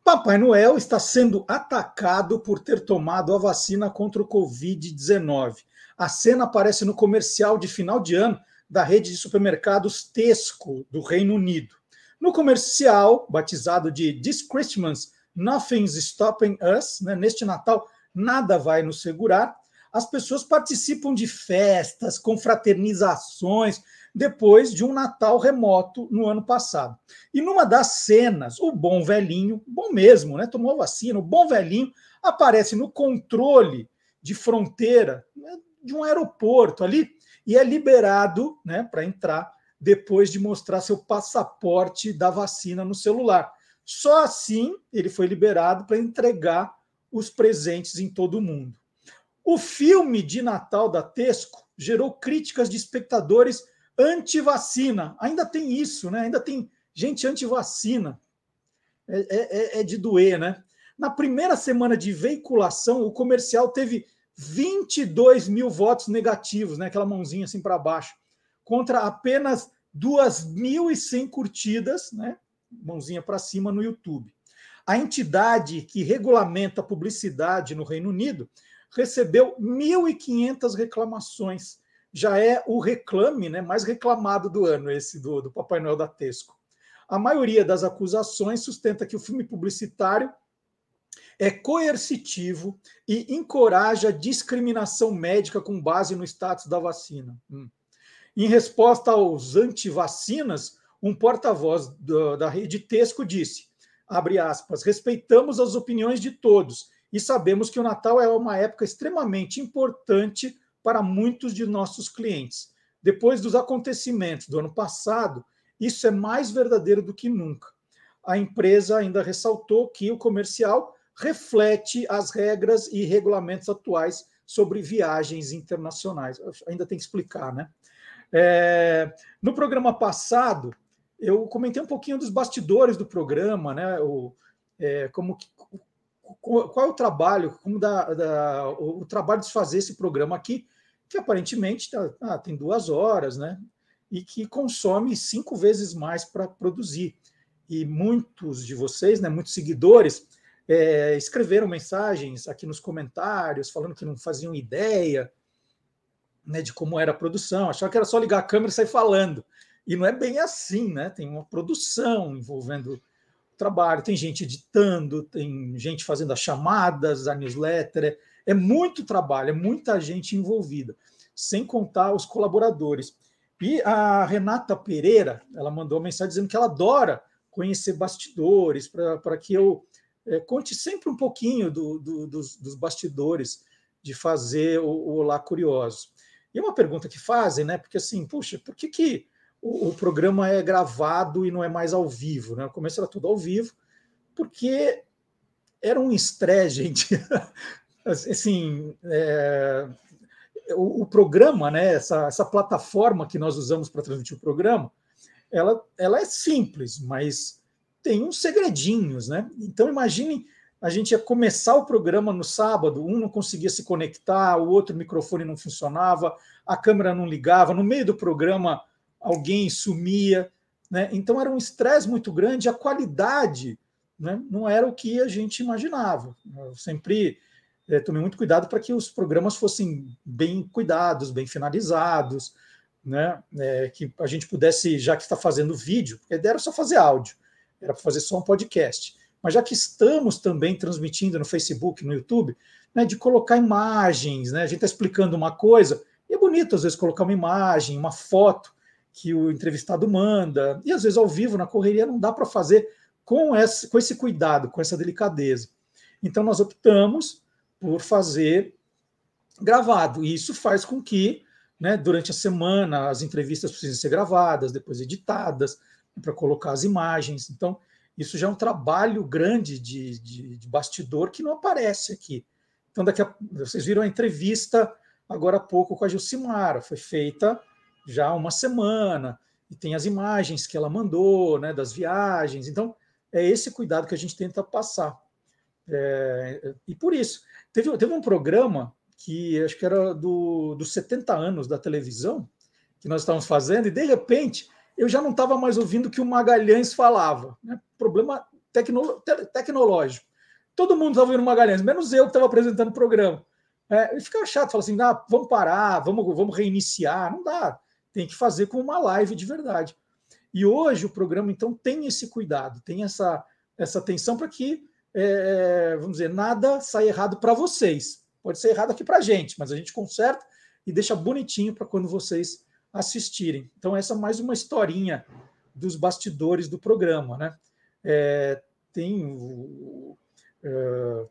Papai Noel está sendo atacado por ter tomado a vacina contra o Covid-19. A cena aparece no comercial de final de ano da rede de supermercados Tesco, do Reino Unido. No comercial, batizado de This Christmas, Nothing's Stopping Us, né, neste Natal, nada vai nos segurar, as pessoas participam de festas, confraternizações, depois de um Natal remoto no ano passado. E numa das cenas, o bom velhinho, bom mesmo, né? Tomou vacina, o bom velhinho aparece no controle de fronteira né, de um aeroporto ali e é liberado né, para entrar depois de mostrar seu passaporte da vacina no celular. Só assim ele foi liberado para entregar os presentes em todo o mundo. O filme de Natal da Tesco gerou críticas de espectadores anti-vacina. Ainda tem isso, né? Ainda tem gente anti-vacina. É, é, é, de doer, né? Na primeira semana de veiculação, o comercial teve 22 mil votos negativos, né? Aquela mãozinha assim para baixo, contra apenas 2.100 curtidas, né? Mãozinha para cima no YouTube. A entidade que regulamenta a publicidade no Reino Unido recebeu 1.500 reclamações já é o reclame né, mais reclamado do ano, esse do, do Papai Noel da Tesco. A maioria das acusações sustenta que o filme publicitário é coercitivo e encoraja discriminação médica com base no status da vacina. Hum. Em resposta aos antivacinas, um porta-voz da rede Tesco disse, abre aspas, respeitamos as opiniões de todos e sabemos que o Natal é uma época extremamente importante para muitos de nossos clientes. Depois dos acontecimentos do ano passado, isso é mais verdadeiro do que nunca. A empresa ainda ressaltou que o comercial reflete as regras e regulamentos atuais sobre viagens internacionais. Ainda tem que explicar, né? É, no programa passado, eu comentei um pouquinho dos bastidores do programa, né? O, é, como qual é o trabalho, como da, o, o, trabalho de fazer esse programa aqui, que aparentemente tá, ah, tem duas horas, né? E que consome cinco vezes mais para produzir. E muitos de vocês, né, muitos seguidores, é, escreveram mensagens aqui nos comentários, falando que não faziam ideia né, de como era a produção, achavam que era só ligar a câmera e sair falando. E não é bem assim, né? Tem uma produção envolvendo trabalho, tem gente editando, tem gente fazendo as chamadas, a newsletter, é, é muito trabalho, é muita gente envolvida, sem contar os colaboradores. E a Renata Pereira, ela mandou uma mensagem dizendo que ela adora conhecer bastidores, para que eu é, conte sempre um pouquinho do, do, dos, dos, bastidores de fazer o, o Olá Curioso. E uma pergunta que fazem, né? Porque assim, puxa, por que, que o, programa é gravado e não é mais ao vivo. Né? No começo era tudo ao vivo, porque era um estresse, gente. assim, é, o, o, programa, né, essa, essa plataforma que nós usamos para transmitir o programa, ela, ela é simples, mas tem uns segredinhos, né? Então imagine a gente ia começar o programa no sábado, um não conseguia se conectar, o outro microfone não funcionava, a câmera não ligava, no meio do programa alguém sumia. Né? Então era um estresse muito grande, a qualidade né, não era o que a gente imaginava. Eu sempre é, tomei muito cuidado para que os programas fossem bem cuidados, bem finalizados, né? É, que a gente pudesse, já que está fazendo vídeo, porque a ideia era só fazer áudio, era para fazer só um podcast. Mas já que estamos também transmitindo no Facebook, no YouTube, né, de colocar imagens, né? A gente está explicando uma coisa, e é bonito às vezes colocar uma imagem, uma foto, que o entrevistado manda, e às vezes ao vivo, na correria, não dá para fazer com esse, com esse cuidado, com essa delicadeza. Então, nós optamos por fazer gravado, e isso faz com que, né, durante a semana, as entrevistas precisem ser gravadas, depois editadas, para colocar as imagens. Então, isso já é um trabalho grande de, de, de bastidor que não aparece aqui. Então, daqui a, vocês viram a entrevista agora há pouco com a Gilcimara, foi feita já há uma semana, e tem as imagens que ela mandou, né, das viagens. Então, é esse cuidado que a gente tenta passar. É, e por isso, teve, teve um programa que acho que era do, dos 70 anos da televisão, que nós estávamos fazendo, e de repente eu já não estava mais ouvindo o que o Magalhães falava. Né? Problema tecno, te, tecnológico. Todo mundo estava ouvindo o Magalhães, menos eu que estava apresentando o programa. É, e ficava chato, falar assim: ah, vamos parar, vamos, vamos reiniciar. Não dá tem que fazer com uma live de verdade. E hoje o programa, então, tem esse cuidado, tem essa, essa atenção para que, é, vamos dizer, nada saia errado para vocês. Pode ser errado aqui para a gente, mas a gente conserta e deixa bonitinho para quando vocês assistirem. Então, essa é mais uma historinha dos bastidores do programa, né? É, tem, uh,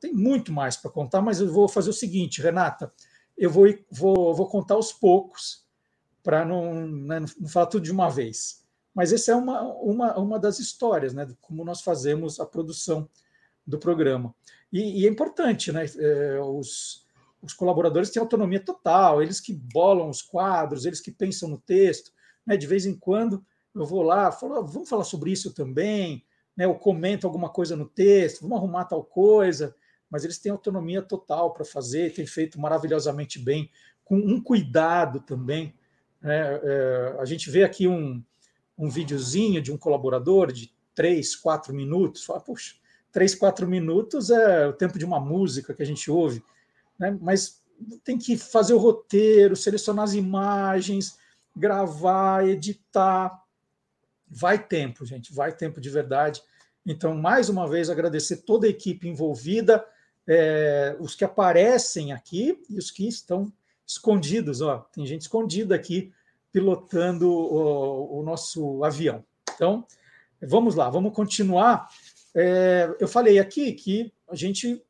tem muito mais para contar, mas eu vou fazer o seguinte, Renata, eu vou, vou, vou contar aos poucos para não, né, não falar tudo de uma vez. Mas essa é uma, uma, uma das histórias, né? Como nós fazemos a produção do programa. E, e é importante, né? É, os, os colaboradores têm autonomia total, eles que bolam os quadros, eles que pensam no texto. Né? De vez em quando eu vou lá, falo, ah, vamos falar sobre isso também, né? eu comento alguma coisa no texto, vamos arrumar tal coisa, mas eles têm autonomia total para fazer, têm feito maravilhosamente bem, com um cuidado também. Né? É, a gente vê aqui um, um videozinho de um colaborador de três, quatro minutos, fala, puxa, três, quatro minutos é o tempo de uma música que a gente ouve, né? mas tem que fazer o roteiro, selecionar as imagens, gravar, editar. Vai tempo, gente, vai tempo de verdade. Então, mais uma vez, agradecer toda a equipe envolvida, é, os que aparecem aqui e os que estão escondidos. Ó, tem gente escondida aqui pilotando o, o nosso avião. Então, vamos lá, vamos continuar. É, eu falei aqui que a gente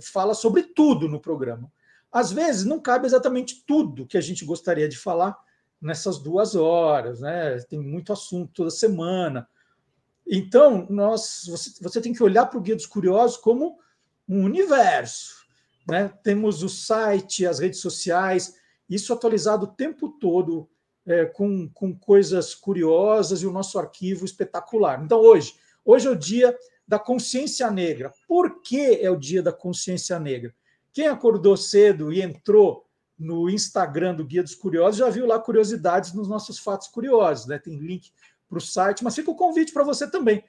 fala sobre tudo no programa. Às vezes não cabe exatamente tudo que a gente gostaria de falar nessas duas horas, né? Tem muito assunto toda semana. Então, nós, você, você tem que olhar para o Guia dos Curiosos como um universo. Né? Temos o site, as redes sociais, isso atualizado o tempo todo é, com, com coisas curiosas e o nosso arquivo espetacular. Então, hoje, hoje é o dia da consciência negra. Por que é o dia da consciência negra? Quem acordou cedo e entrou no Instagram do Guia dos Curiosos já viu lá curiosidades nos nossos fatos curiosos, né? Tem link para o site, mas fica o convite para você também.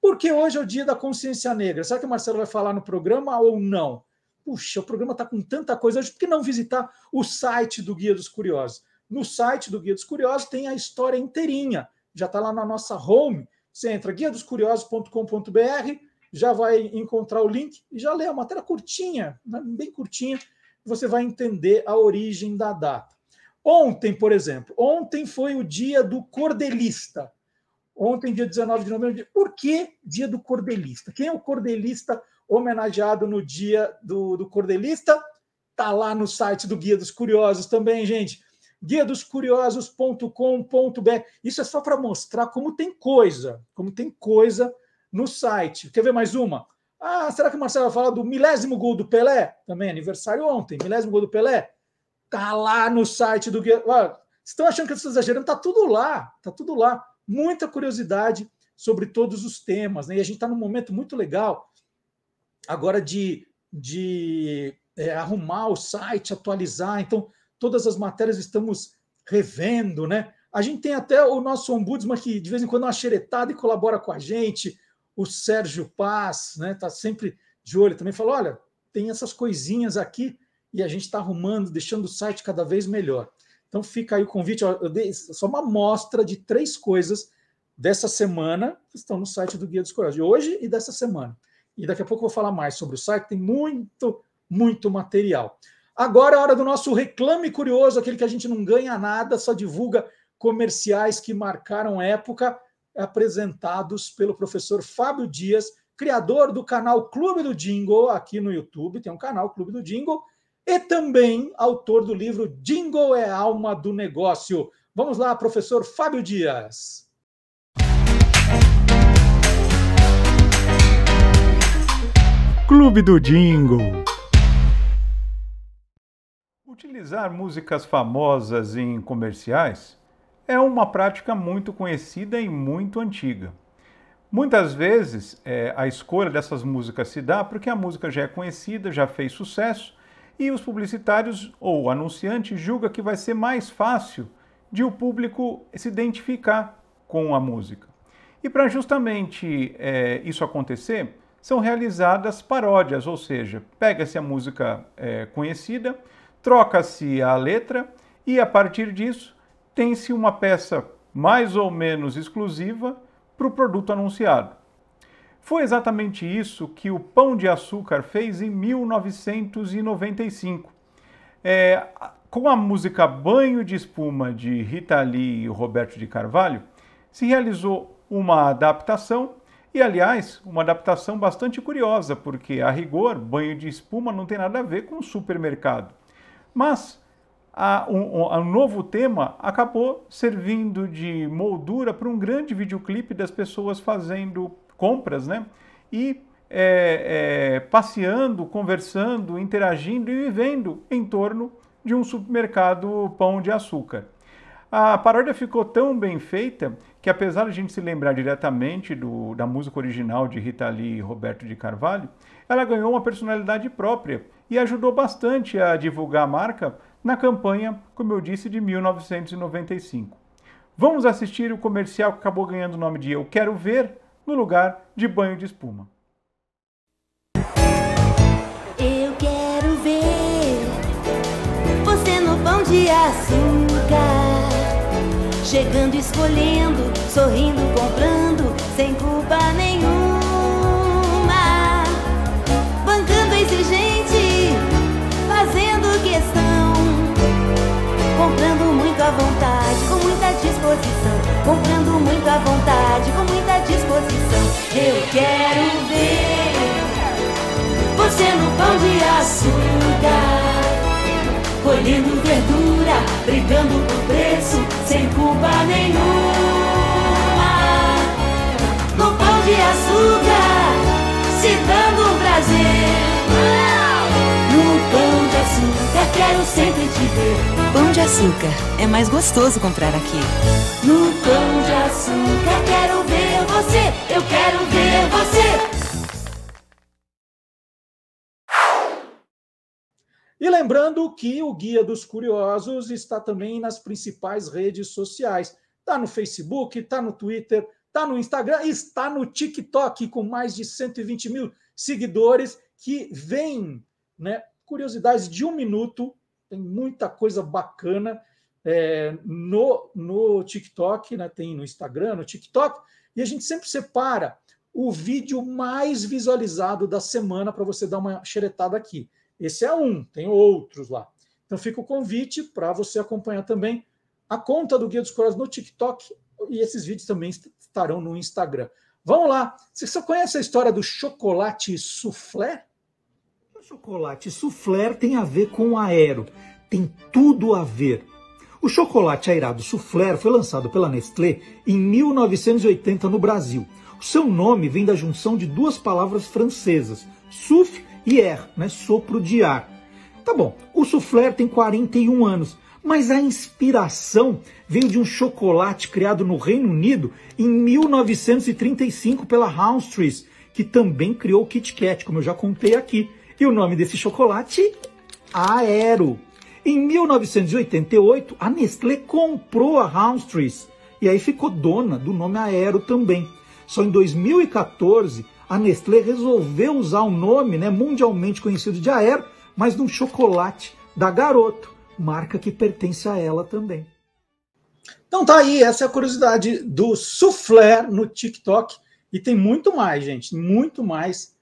Porque hoje é o dia da consciência negra. Será que o Marcelo vai falar no programa ou não? Puxa, o programa está com tanta coisa hoje, por que não visitar o site do Guia dos Curiosos? No site do Guia dos Curiosos tem a história inteirinha. Já está lá na nossa home. Você entra guiadoscuriosos.com.br, já vai encontrar o link e já lê a matéria curtinha, bem curtinha, você vai entender a origem da data. Ontem, por exemplo, ontem foi o dia do cordelista. Ontem, dia 19 de novembro, por que dia do cordelista? Quem é o cordelista homenageado no dia do, do cordelista? Está lá no site do Guia dos Curiosos também, gente guiadoscuriosos.com.br. Isso é só para mostrar como tem coisa, como tem coisa no site. Quer ver mais uma? Ah, será que o Marcelo vai falar do milésimo gol do Pelé? Também aniversário ontem, milésimo gol do Pelé. Tá lá no site do Guia. Ah, estão achando que eu estou exagerando? Tá tudo lá, tá tudo lá. Muita curiosidade sobre todos os temas, né? E a gente está num momento muito legal agora de, de é, arrumar o site, atualizar. Então, todas as matérias estamos revendo, né? A gente tem até o nosso ombudsman que de vez em quando é uma xeretada e colabora com a gente, o Sérgio Paz, né? Tá sempre de olho também, falou: olha, tem essas coisinhas aqui e a gente está arrumando, deixando o site cada vez melhor. Então fica aí o convite, eu dei só uma amostra de três coisas dessa semana que estão no site do Guia dos Curiosos, de hoje e dessa semana. E daqui a pouco eu vou falar mais sobre o site, tem muito, muito material. Agora é hora do nosso reclame curioso, aquele que a gente não ganha nada, só divulga comerciais que marcaram época, apresentados pelo professor Fábio Dias, criador do canal Clube do Jingle aqui no YouTube, tem um canal Clube do Jingle, e também autor do livro Jingle é alma do negócio. Vamos lá, professor Fábio Dias. Clube do Jingle. Utilizar músicas famosas em comerciais é uma prática muito conhecida e muito antiga. Muitas vezes é, a escolha dessas músicas se dá porque a música já é conhecida, já fez sucesso e os publicitários ou o anunciante julga que vai ser mais fácil de o público se identificar com a música. E para justamente é, isso acontecer, são realizadas paródias, ou seja, pega-se a música é, conhecida troca-se a letra e a partir disso tem-se uma peça mais ou menos exclusiva para o produto anunciado. Foi exatamente isso que o Pão de Açúcar fez em 1995. É, com a música Banho de Espuma de Rita Lee e Roberto de Carvalho, se realizou uma adaptação e, aliás, uma adaptação bastante curiosa, porque, a rigor, banho de espuma não tem nada a ver com supermercado. Mas a, um, novo tema acabou servindo de moldura para um grande videoclipe das pessoas fazendo compras, né? E é, é, passeando, conversando, interagindo e vivendo em torno de um supermercado pão de açúcar. A paródia ficou tão bem feita que, apesar de a gente se lembrar diretamente do, da música original de Rita Lee e Roberto de Carvalho, ela ganhou uma personalidade própria e ajudou bastante a divulgar a marca na campanha, como eu disse, de 1995. Vamos assistir o comercial que acabou ganhando o nome de Eu Quero Ver, no lugar de banho de espuma. Eu quero ver você no pão de açúcar, chegando, escolhendo, sorrindo, comprando, sem culpa nenhuma, bancando exigente, fazendo questão, comprando muito à vontade, com muita disposição, comprando muito à vontade, com muita disposição. Eu quero ver você no pão de açúcar, colhendo verdura, brigando por preço, sem culpa nenhuma. No pão de açúcar, se dando um prazer. No pão de açúcar, quero sempre te ver. Pão de açúcar é mais gostoso comprar aqui. No pão de açúcar, quero ver você, eu quero ver você. E lembrando que o Guia dos Curiosos está também nas principais redes sociais. Está no Facebook, está no Twitter, está no Instagram, está no TikTok com mais de 120 mil seguidores que vêm, né? Curiosidades de um minuto, tem muita coisa bacana é, no, no TikTok, né? tem no Instagram, no TikTok, e a gente sempre separa o vídeo mais visualizado da semana para você dar uma xeretada aqui. Esse é um, tem outros lá. Então fica o convite para você acompanhar também a conta do Guia dos Curiosos no TikTok e esses vídeos também estarão no Instagram. Vamos lá. Você só conhece a história do chocolate soufflé? O chocolate soufflé tem a ver com aero. Tem tudo a ver. O chocolate aerado soufflé foi lançado pela Nestlé em 1980 no Brasil. O seu nome vem da junção de duas palavras francesas, souffle e air, né? sopro de ar. Tá bom, o soufflé tem 41 anos, mas a inspiração veio de um chocolate criado no Reino Unido em 1935 pela Hounstrees, que também criou o Kit Kat, como eu já contei aqui. E o nome desse chocolate? Aero. Em 1988, a Nestlé comprou a Hounstrees e aí ficou dona do nome Aero também. Só em 2014 a Nestlé resolveu usar o nome né, mundialmente conhecido de Aero, mas num chocolate da Garoto, marca que pertence a ela também. Então tá aí, essa é a curiosidade do soufflé no TikTok. E tem muito mais, gente, muito mais.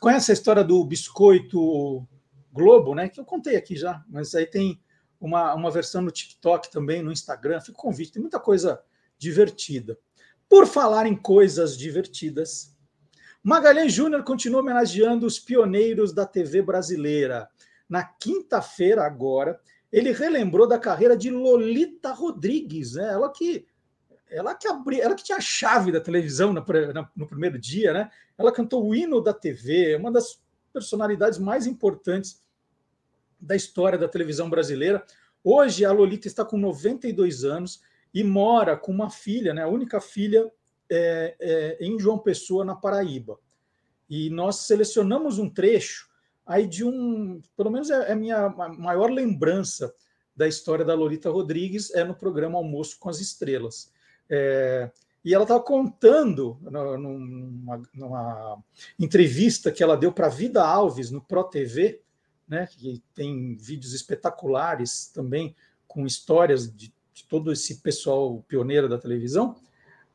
Conhece a história do biscoito Globo, né? Que eu contei aqui já, mas aí tem uma, uma versão no TikTok também, no Instagram. Fica o convite, tem muita coisa divertida. Por falar em coisas divertidas, Magalhães Júnior continua homenageando os pioneiros da TV brasileira. Na quinta-feira, agora, ele relembrou da carreira de Lolita Rodrigues, né? ela que ela que abriu, ela que tinha a chave da televisão no, no primeiro dia, né? Ela cantou o hino da TV, uma das personalidades mais importantes da história da televisão brasileira. Hoje a Lolita está com 92 anos e mora com uma filha, né? A única filha é, é, em João Pessoa, na Paraíba. E nós selecionamos um trecho aí de um, pelo menos é, é a minha maior lembrança da história da Lolita Rodrigues é no programa Almoço com as Estrelas. É, e ela estava contando numa, numa, entrevista que ela deu para Vida Alves no Pro TV, né, que tem vídeos espetaculares também com histórias de de todo esse pessoal pioneiro da televisão,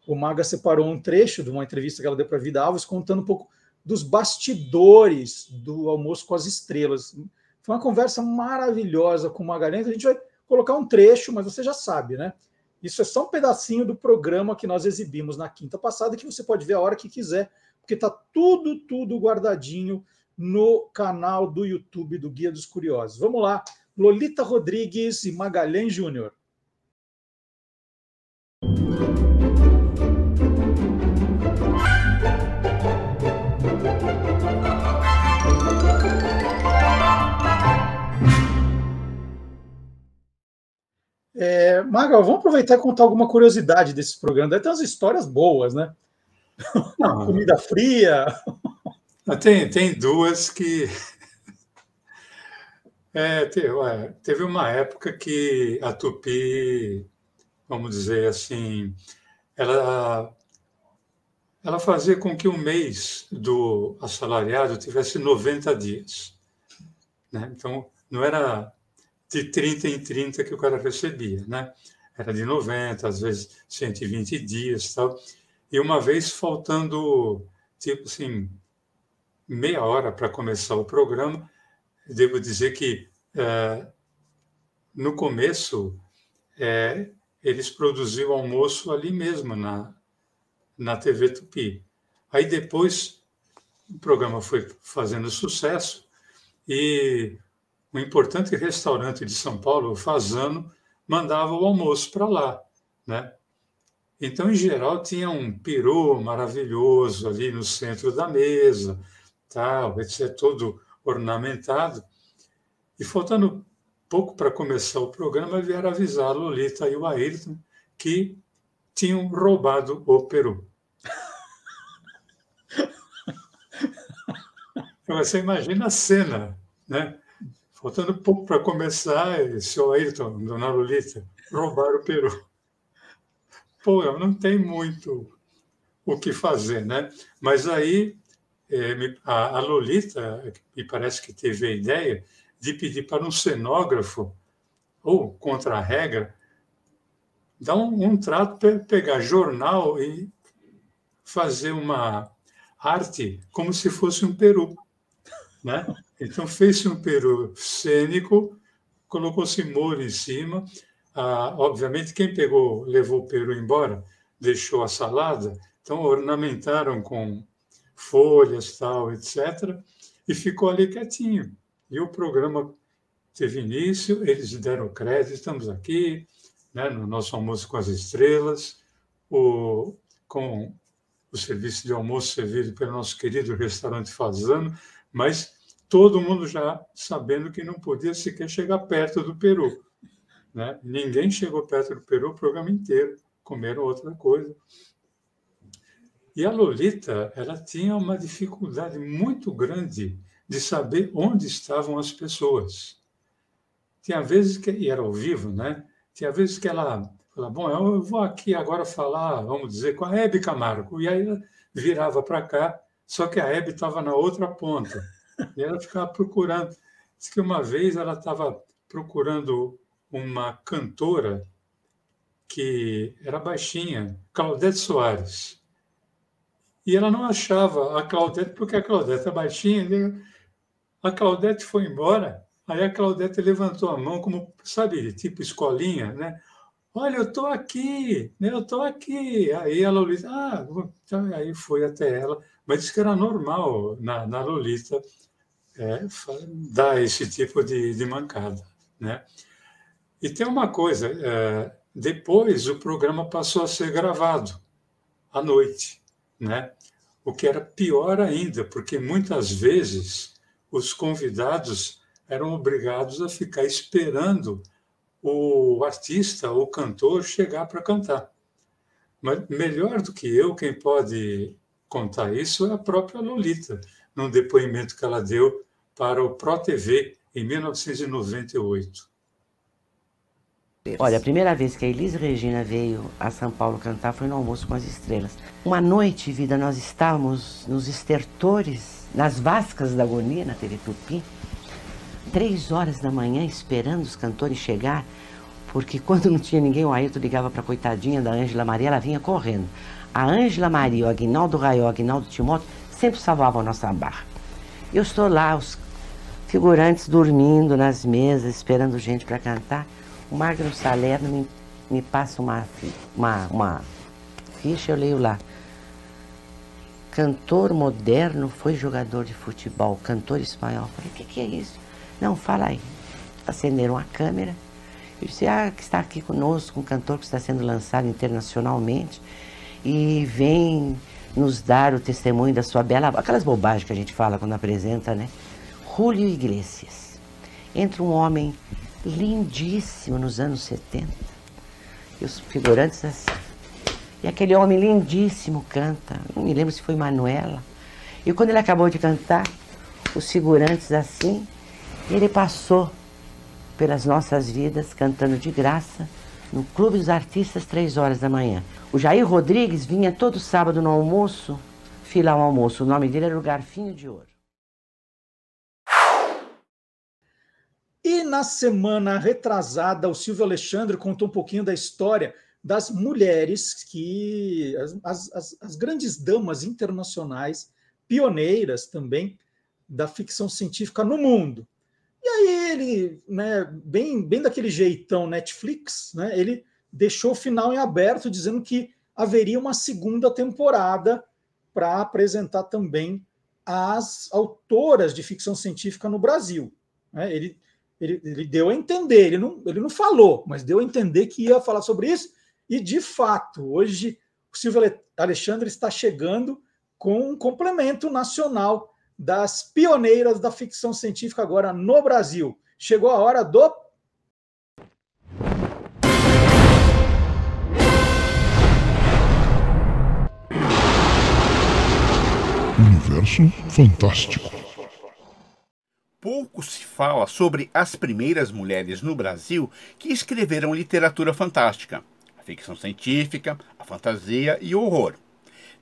o Maga separou um trecho de uma entrevista que ela deu para a Vida Alves, contando um pouco dos bastidores do Almoço com as Estrelas. Foi uma conversa maravilhosa com o Magalhães. A gente vai colocar um trecho, mas você já sabe, né? Isso é só um pedacinho do programa que nós exibimos na quinta passada, que você pode ver a hora que quiser, porque está tudo, tudo guardadinho no canal do YouTube do Guia dos Curiosos. Vamos lá, Lolita Rodrigues e Magalhães Júnior. É, Magal, vamos aproveitar e contar alguma curiosidade desse programa. Deve ter umas histórias boas, né? Não, Comida fria. Tem, tem duas que. É, teve uma época que a Tupi, vamos dizer assim, ela, ela fazia com que o mês do assalariado tivesse 90 dias. Né? Então, não era de 30 em 30 que o cara recebia, né? Era de 90, às vezes 120 dias tal. E uma vez faltando, tipo assim, meia hora para começar o programa, devo dizer que é, no começo é, eles produziam almoço ali mesmo, na, na TV Tupi. Aí depois o programa foi fazendo sucesso e um importante restaurante de São Paulo, o Fazano, mandava o almoço para lá, né? Então, em geral, tinha um peru maravilhoso ali no centro da mesa, tal, etc., todo ornamentado. E faltando pouco para começar o programa, vieram avisar a Lolita e o Ayrton que tinham roubado o peru. Então, você imagina a cena, né? Faltando pouco para começar, seu Ayrton, dona Lolita, roubaram o Peru. Pô, não tem muito o que fazer, né? Mas aí é, a, Lolita, me parece que teve a ideia de pedir para um cenógrafo, ou contra a regra, dar um, um trato, pegar jornal e fazer uma arte como se fosse um peru, né? Então fez-se um peru cênico, colocou-se molho em cima. Ah, obviamente, quem pegou, levou o peru embora, deixou a salada, então ornamentaram com folhas, tal, etc., e ficou ali quietinho. E o programa teve início, eles deram crédito, estamos aqui, né, no nosso almoço com as estrelas, o, com o serviço de almoço servido pelo nosso querido restaurante Fazano, mas todo mundo já sabendo que não podia sequer chegar perto do Peru. Né? Ninguém chegou perto do Peru o programa inteiro, comeram outra coisa. E a Lolita, ela tinha uma dificuldade muito grande de saber onde estavam as pessoas. Tinha vezes que, e era ao vivo, né? Tinha vezes que ela falava, bom, eu vou aqui agora falar, vamos dizer, com a Hebe Camargo. E aí ela virava para cá, só que a Hebe estava na outra ponta. E ela ficava procurando. Diz que uma vez ela estava procurando uma cantora que era baixinha, Claudete Soares. E ela não achava a Claudete, porque a Claudete é baixinha. A Claudete foi embora, aí a Claudete levantou a mão, como, sabe, tipo escolinha, né? Olha, eu estou aqui, né? eu estou aqui. Aí a Lolita, ah, então, aí foi até ela, mas disse que era normal na, na Lolita é, dar esse tipo de, de mancada. Né? E tem uma coisa: é, depois o programa passou a ser gravado à noite, né? o que era pior ainda, porque muitas vezes os convidados eram obrigados a ficar esperando o artista, o cantor, chegar para cantar. Mas melhor do que eu, quem pode contar isso é a própria Lolita, num depoimento que ela deu para o ProTV em 1998. Olha, a primeira vez que a Elis Regina veio a São Paulo cantar foi no Almoço com as Estrelas. Uma noite, vida, nós estávamos nos estertores, nas vascas da agonia, na TV Tupi, três horas da manhã, esperando os cantores chegar. Porque quando não tinha ninguém, o Ailton ligava para a coitadinha da Ângela Maria, ela vinha correndo. A Ângela Maria, o Aguinaldo Raiol, o Aguinaldo Timóteo, sempre salvavam a nossa barra. Eu estou lá, os figurantes dormindo nas mesas, esperando gente para cantar. O Magno Salerno me, me passa uma, uma, uma ficha, eu leio lá. Cantor moderno foi jogador de futebol, cantor espanhol. Falei, o que, que é isso? Não, fala aí. Acenderam a câmera. Eu disse, ah, que está aqui conosco um cantor que está sendo lançado internacionalmente e vem nos dar o testemunho da sua bela aquelas bobagens que a gente fala quando apresenta, né? Julio Iglesias. Entra um homem lindíssimo nos anos 70. E os figurantes assim. E aquele homem lindíssimo canta. Não me lembro se foi Manuela. E quando ele acabou de cantar, os figurantes assim, ele passou pelas nossas vidas cantando de graça no Clube dos Artistas, três horas da manhã. O Jair Rodrigues vinha todo sábado no almoço, filar o almoço. O nome dele era o Garfinho de Ouro. E na semana retrasada, o Silvio Alexandre contou um pouquinho da história das mulheres que. as, as, as grandes damas internacionais, pioneiras também da ficção científica no mundo. E aí ele, né, bem, bem daquele jeitão Netflix, né, ele deixou o final em aberto, dizendo que haveria uma segunda temporada para apresentar também as autoras de ficção científica no Brasil. Né. Ele, ele, ele, deu a entender, ele não, ele não falou, mas deu a entender que ia falar sobre isso, e de fato, hoje o Silvio Alexandre está chegando com um complemento nacional das pioneiras da ficção científica agora no Brasil. Chegou a hora do. Universo Fantástico. Pouco se fala sobre as primeiras mulheres no Brasil que escreveram literatura fantástica, a ficção científica, a fantasia e o horror.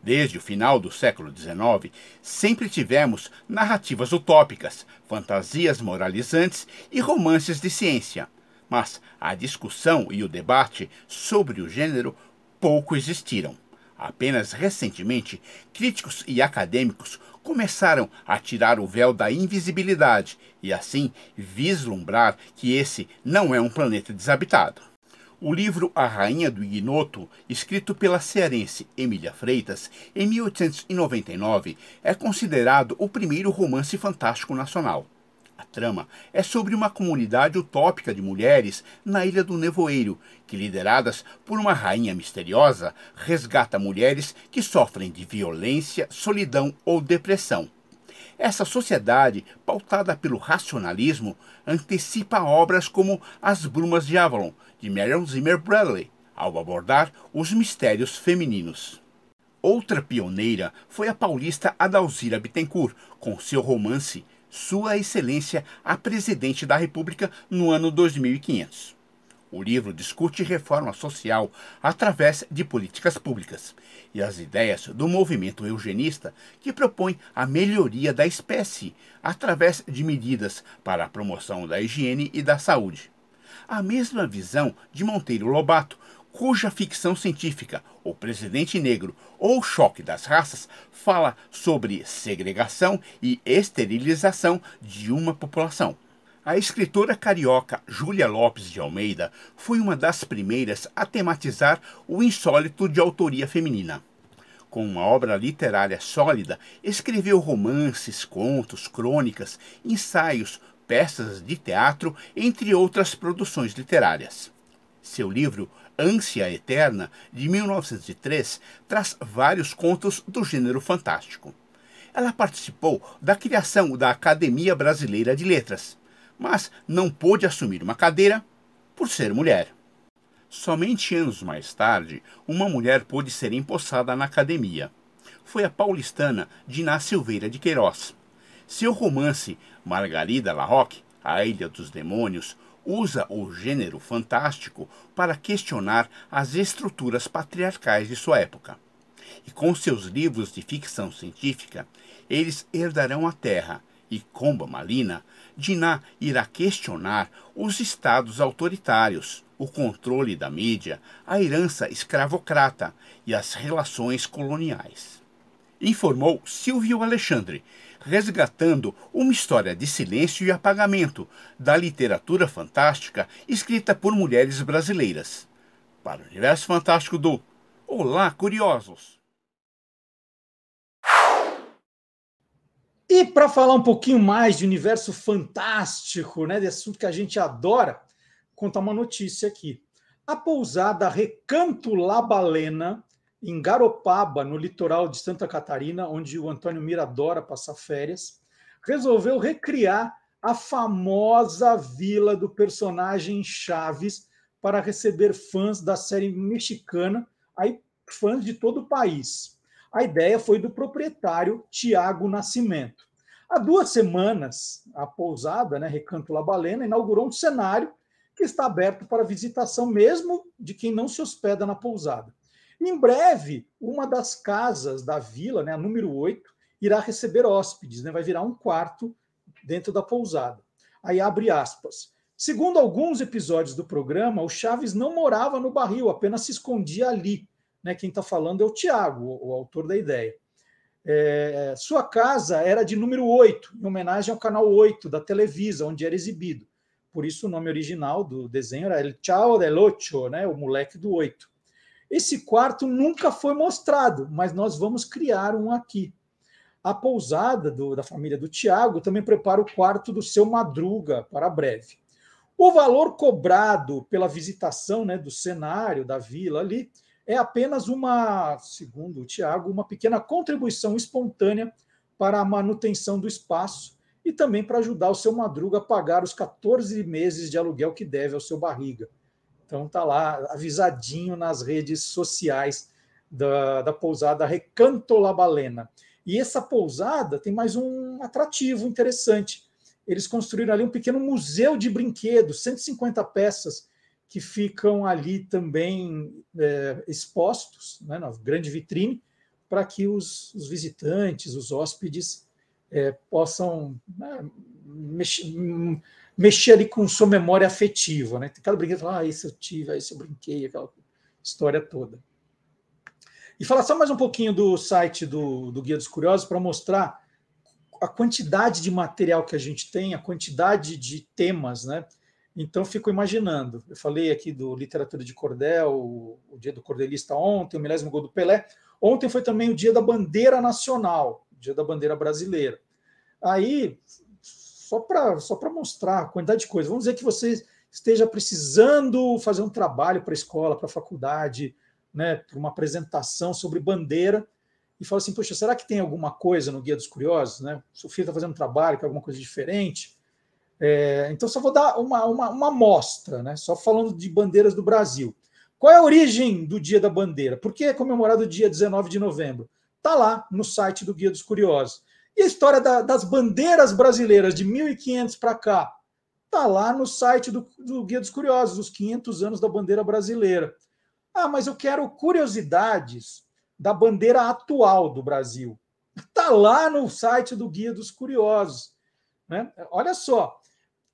Desde o final do século XIX, sempre tivemos narrativas utópicas, fantasias moralizantes e romances de ciência. Mas a discussão e o debate sobre o gênero pouco existiram. Apenas recentemente, críticos e acadêmicos começaram a tirar o véu da invisibilidade e, assim, vislumbrar que esse não é um planeta desabitado. O livro A Rainha do Ignoto, escrito pela cearense Emília Freitas em 1899, é considerado o primeiro romance fantástico nacional. A trama é sobre uma comunidade utópica de mulheres na Ilha do Nevoeiro, que, lideradas por uma rainha misteriosa, resgata mulheres que sofrem de violência, solidão ou depressão. Essa sociedade, pautada pelo racionalismo, antecipa obras como As Brumas de Avalon, de Marion Zimmer Bradley, ao abordar os mistérios femininos. Outra pioneira foi a paulista Adalzira Bittencourt, com seu romance Sua Excelência a Presidente da República no ano 2500. O livro discute reforma social através de políticas públicas e as ideias do movimento eugenista que propõe a melhoria da espécie através de medidas para a promoção da higiene e da saúde. A mesma visão de Monteiro Lobato, cuja ficção científica, O Presidente Negro ou Choque das Raças, fala sobre segregação e esterilização de uma população. A escritora carioca Júlia Lopes de Almeida foi uma das primeiras a tematizar o insólito de autoria feminina. Com uma obra literária sólida, escreveu romances, contos, crônicas, ensaios, peças de teatro, entre outras produções literárias. Seu livro Ânsia Eterna, de 1903, traz vários contos do gênero fantástico. Ela participou da criação da Academia Brasileira de Letras mas não pôde assumir uma cadeira por ser mulher. Somente anos mais tarde, uma mulher pôde ser empossada na academia. Foi a paulistana Diná Silveira de Queiroz. Seu romance Margarida Larroque, A Ilha dos Demônios, usa o gênero fantástico para questionar as estruturas patriarcais de sua época. E com seus livros de ficção científica, eles herdarão a Terra e Comba Malina, Diná irá questionar os estados autoritários, o controle da mídia, a herança escravocrata e as relações coloniais. Informou Silvio Alexandre, resgatando uma história de silêncio e apagamento da literatura fantástica escrita por mulheres brasileiras. Para o universo fantástico do Olá, Curiosos! E para falar um pouquinho mais de universo fantástico, né, de assunto que a gente adora, contar uma notícia aqui. A pousada Recanto La Balena, em Garopaba, no litoral de Santa Catarina, onde o Antônio Mira adora passar férias, resolveu recriar a famosa vila do personagem Chaves para receber fãs da série mexicana, aí fãs de todo o país. A ideia foi do proprietário Tiago Nascimento. Há duas semanas, a pousada, né, Recanto La Balena, inaugurou um cenário que está aberto para visitação mesmo de quem não se hospeda na pousada. Em breve, uma das casas da vila, né, a número 8, irá receber hóspedes, né, vai virar um quarto dentro da pousada. Aí abre aspas. Segundo alguns episódios do programa, o Chaves não morava no barril, apenas se escondia ali né, quem está falando é o Tiago, o, o, autor da ideia. É, sua casa era de número 8, em homenagem ao canal 8 da Televisa, onde era exibido. Por isso o nome original do desenho era El Chao del Ocho, né, o moleque do 8. Esse quarto nunca foi mostrado, mas nós vamos criar um aqui. A pousada do, da família do Tiago também prepara o quarto do seu Madruga para breve. O valor cobrado pela visitação né, do cenário da vila ali é apenas uma, segundo o Tiago, uma pequena contribuição espontânea para a manutenção do espaço e também para ajudar o seu Madruga a pagar os 14 meses de aluguel que deve ao seu barriga. Então tá lá avisadinho nas redes sociais da, da pousada Recanto La Balena. E essa pousada tem mais um atrativo interessante. Eles construíram ali um pequeno museu de brinquedos, 150 peças que ficam ali também é, expostos né, na grande vitrine, para que os, os, visitantes, os hóspedes, é, possam né, mexer, mexer, ali com sua memória afetiva. Né? Tem cada brinquedo, ah, esse eu tive, esse eu brinquei, aquela história toda. E falar só mais um pouquinho do site do, do Guia dos Curiosos para mostrar a quantidade de material que a gente tem, a quantidade de temas, né? Então, fico imaginando. Eu falei aqui do Literatura de Cordel, o dia do cordelista ontem, o milésimo gol do Pelé. Ontem foi também o dia da bandeira nacional, o dia da bandeira brasileira. Aí, só para só mostrar a quantidade de coisas, vamos dizer que você esteja precisando fazer um trabalho para a escola, para a faculdade, né, para uma apresentação sobre bandeira, e fala assim: Poxa, será que tem alguma coisa no Guia dos Curiosos? Né? Filho está fazendo um trabalho, que é alguma coisa diferente? É, então, só vou dar uma, uma, uma amostra, né? só falando de bandeiras do Brasil. Qual é a origem do Dia da Bandeira? Por que é comemorado o dia 19 de novembro? Está lá no site do Guia dos Curiosos. E a história da, das bandeiras brasileiras de 1500 para cá? Está lá no site do, do Guia dos Curiosos, os 500 anos da bandeira brasileira. Ah, mas eu quero curiosidades da bandeira atual do Brasil. Está lá no site do Guia dos Curiosos. Né? Olha só,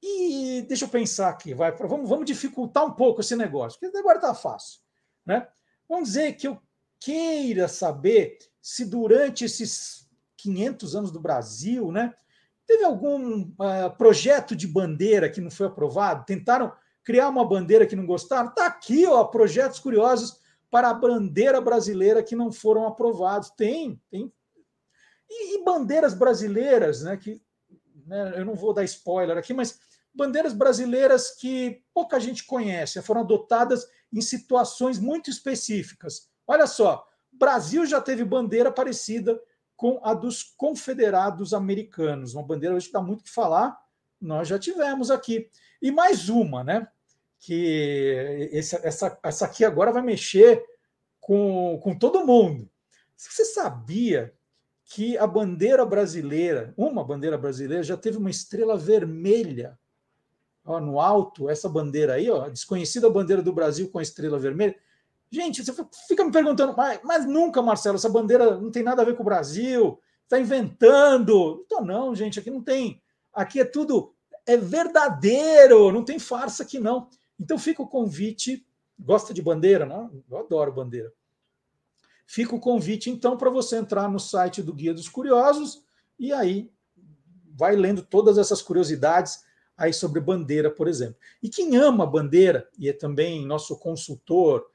e deixa eu pensar aqui, vai, vamos, vamos dificultar um pouco esse negócio, porque agora está fácil. Né? Vamos dizer que eu queira saber se durante esses 500 anos do Brasil, né, teve algum uh, projeto de bandeira que não foi aprovado? Tentaram criar uma bandeira que não gostaram? Está aqui, ó, projetos curiosos para a bandeira brasileira que não foram aprovados. Tem, tem. E, e bandeiras brasileiras, né, que né, eu não vou dar spoiler aqui, mas bandeiras brasileiras que pouca gente conhece, foram adotadas em situações muito específicas. Olha só, Brasil já teve bandeira parecida com a dos confederados americanos, uma bandeira hoje que dá muito o que falar, nós já tivemos aqui. E mais uma, né? Que esse, essa, essa aqui agora vai mexer com, com todo mundo. Você sabia que a bandeira brasileira, uma bandeira brasileira, já teve uma estrela vermelha ó, no alto, essa bandeira aí, ó, a desconhecida bandeira do Brasil com a estrela vermelha. Gente, você fica me perguntando, mas, mas, nunca, Marcelo, essa bandeira não tem nada a ver com o Brasil, está inventando. Então, não, gente, aqui não tem. Aqui é tudo é verdadeiro, não tem farsa aqui não. Então fica o convite. Gosta de bandeira, não? Eu adoro bandeira. Fica o convite, então, para você entrar no site do Guia dos Curiosos e aí vai lendo todas essas curiosidades aí sobre bandeira, por exemplo. E quem ama bandeira, e é também nosso consultor,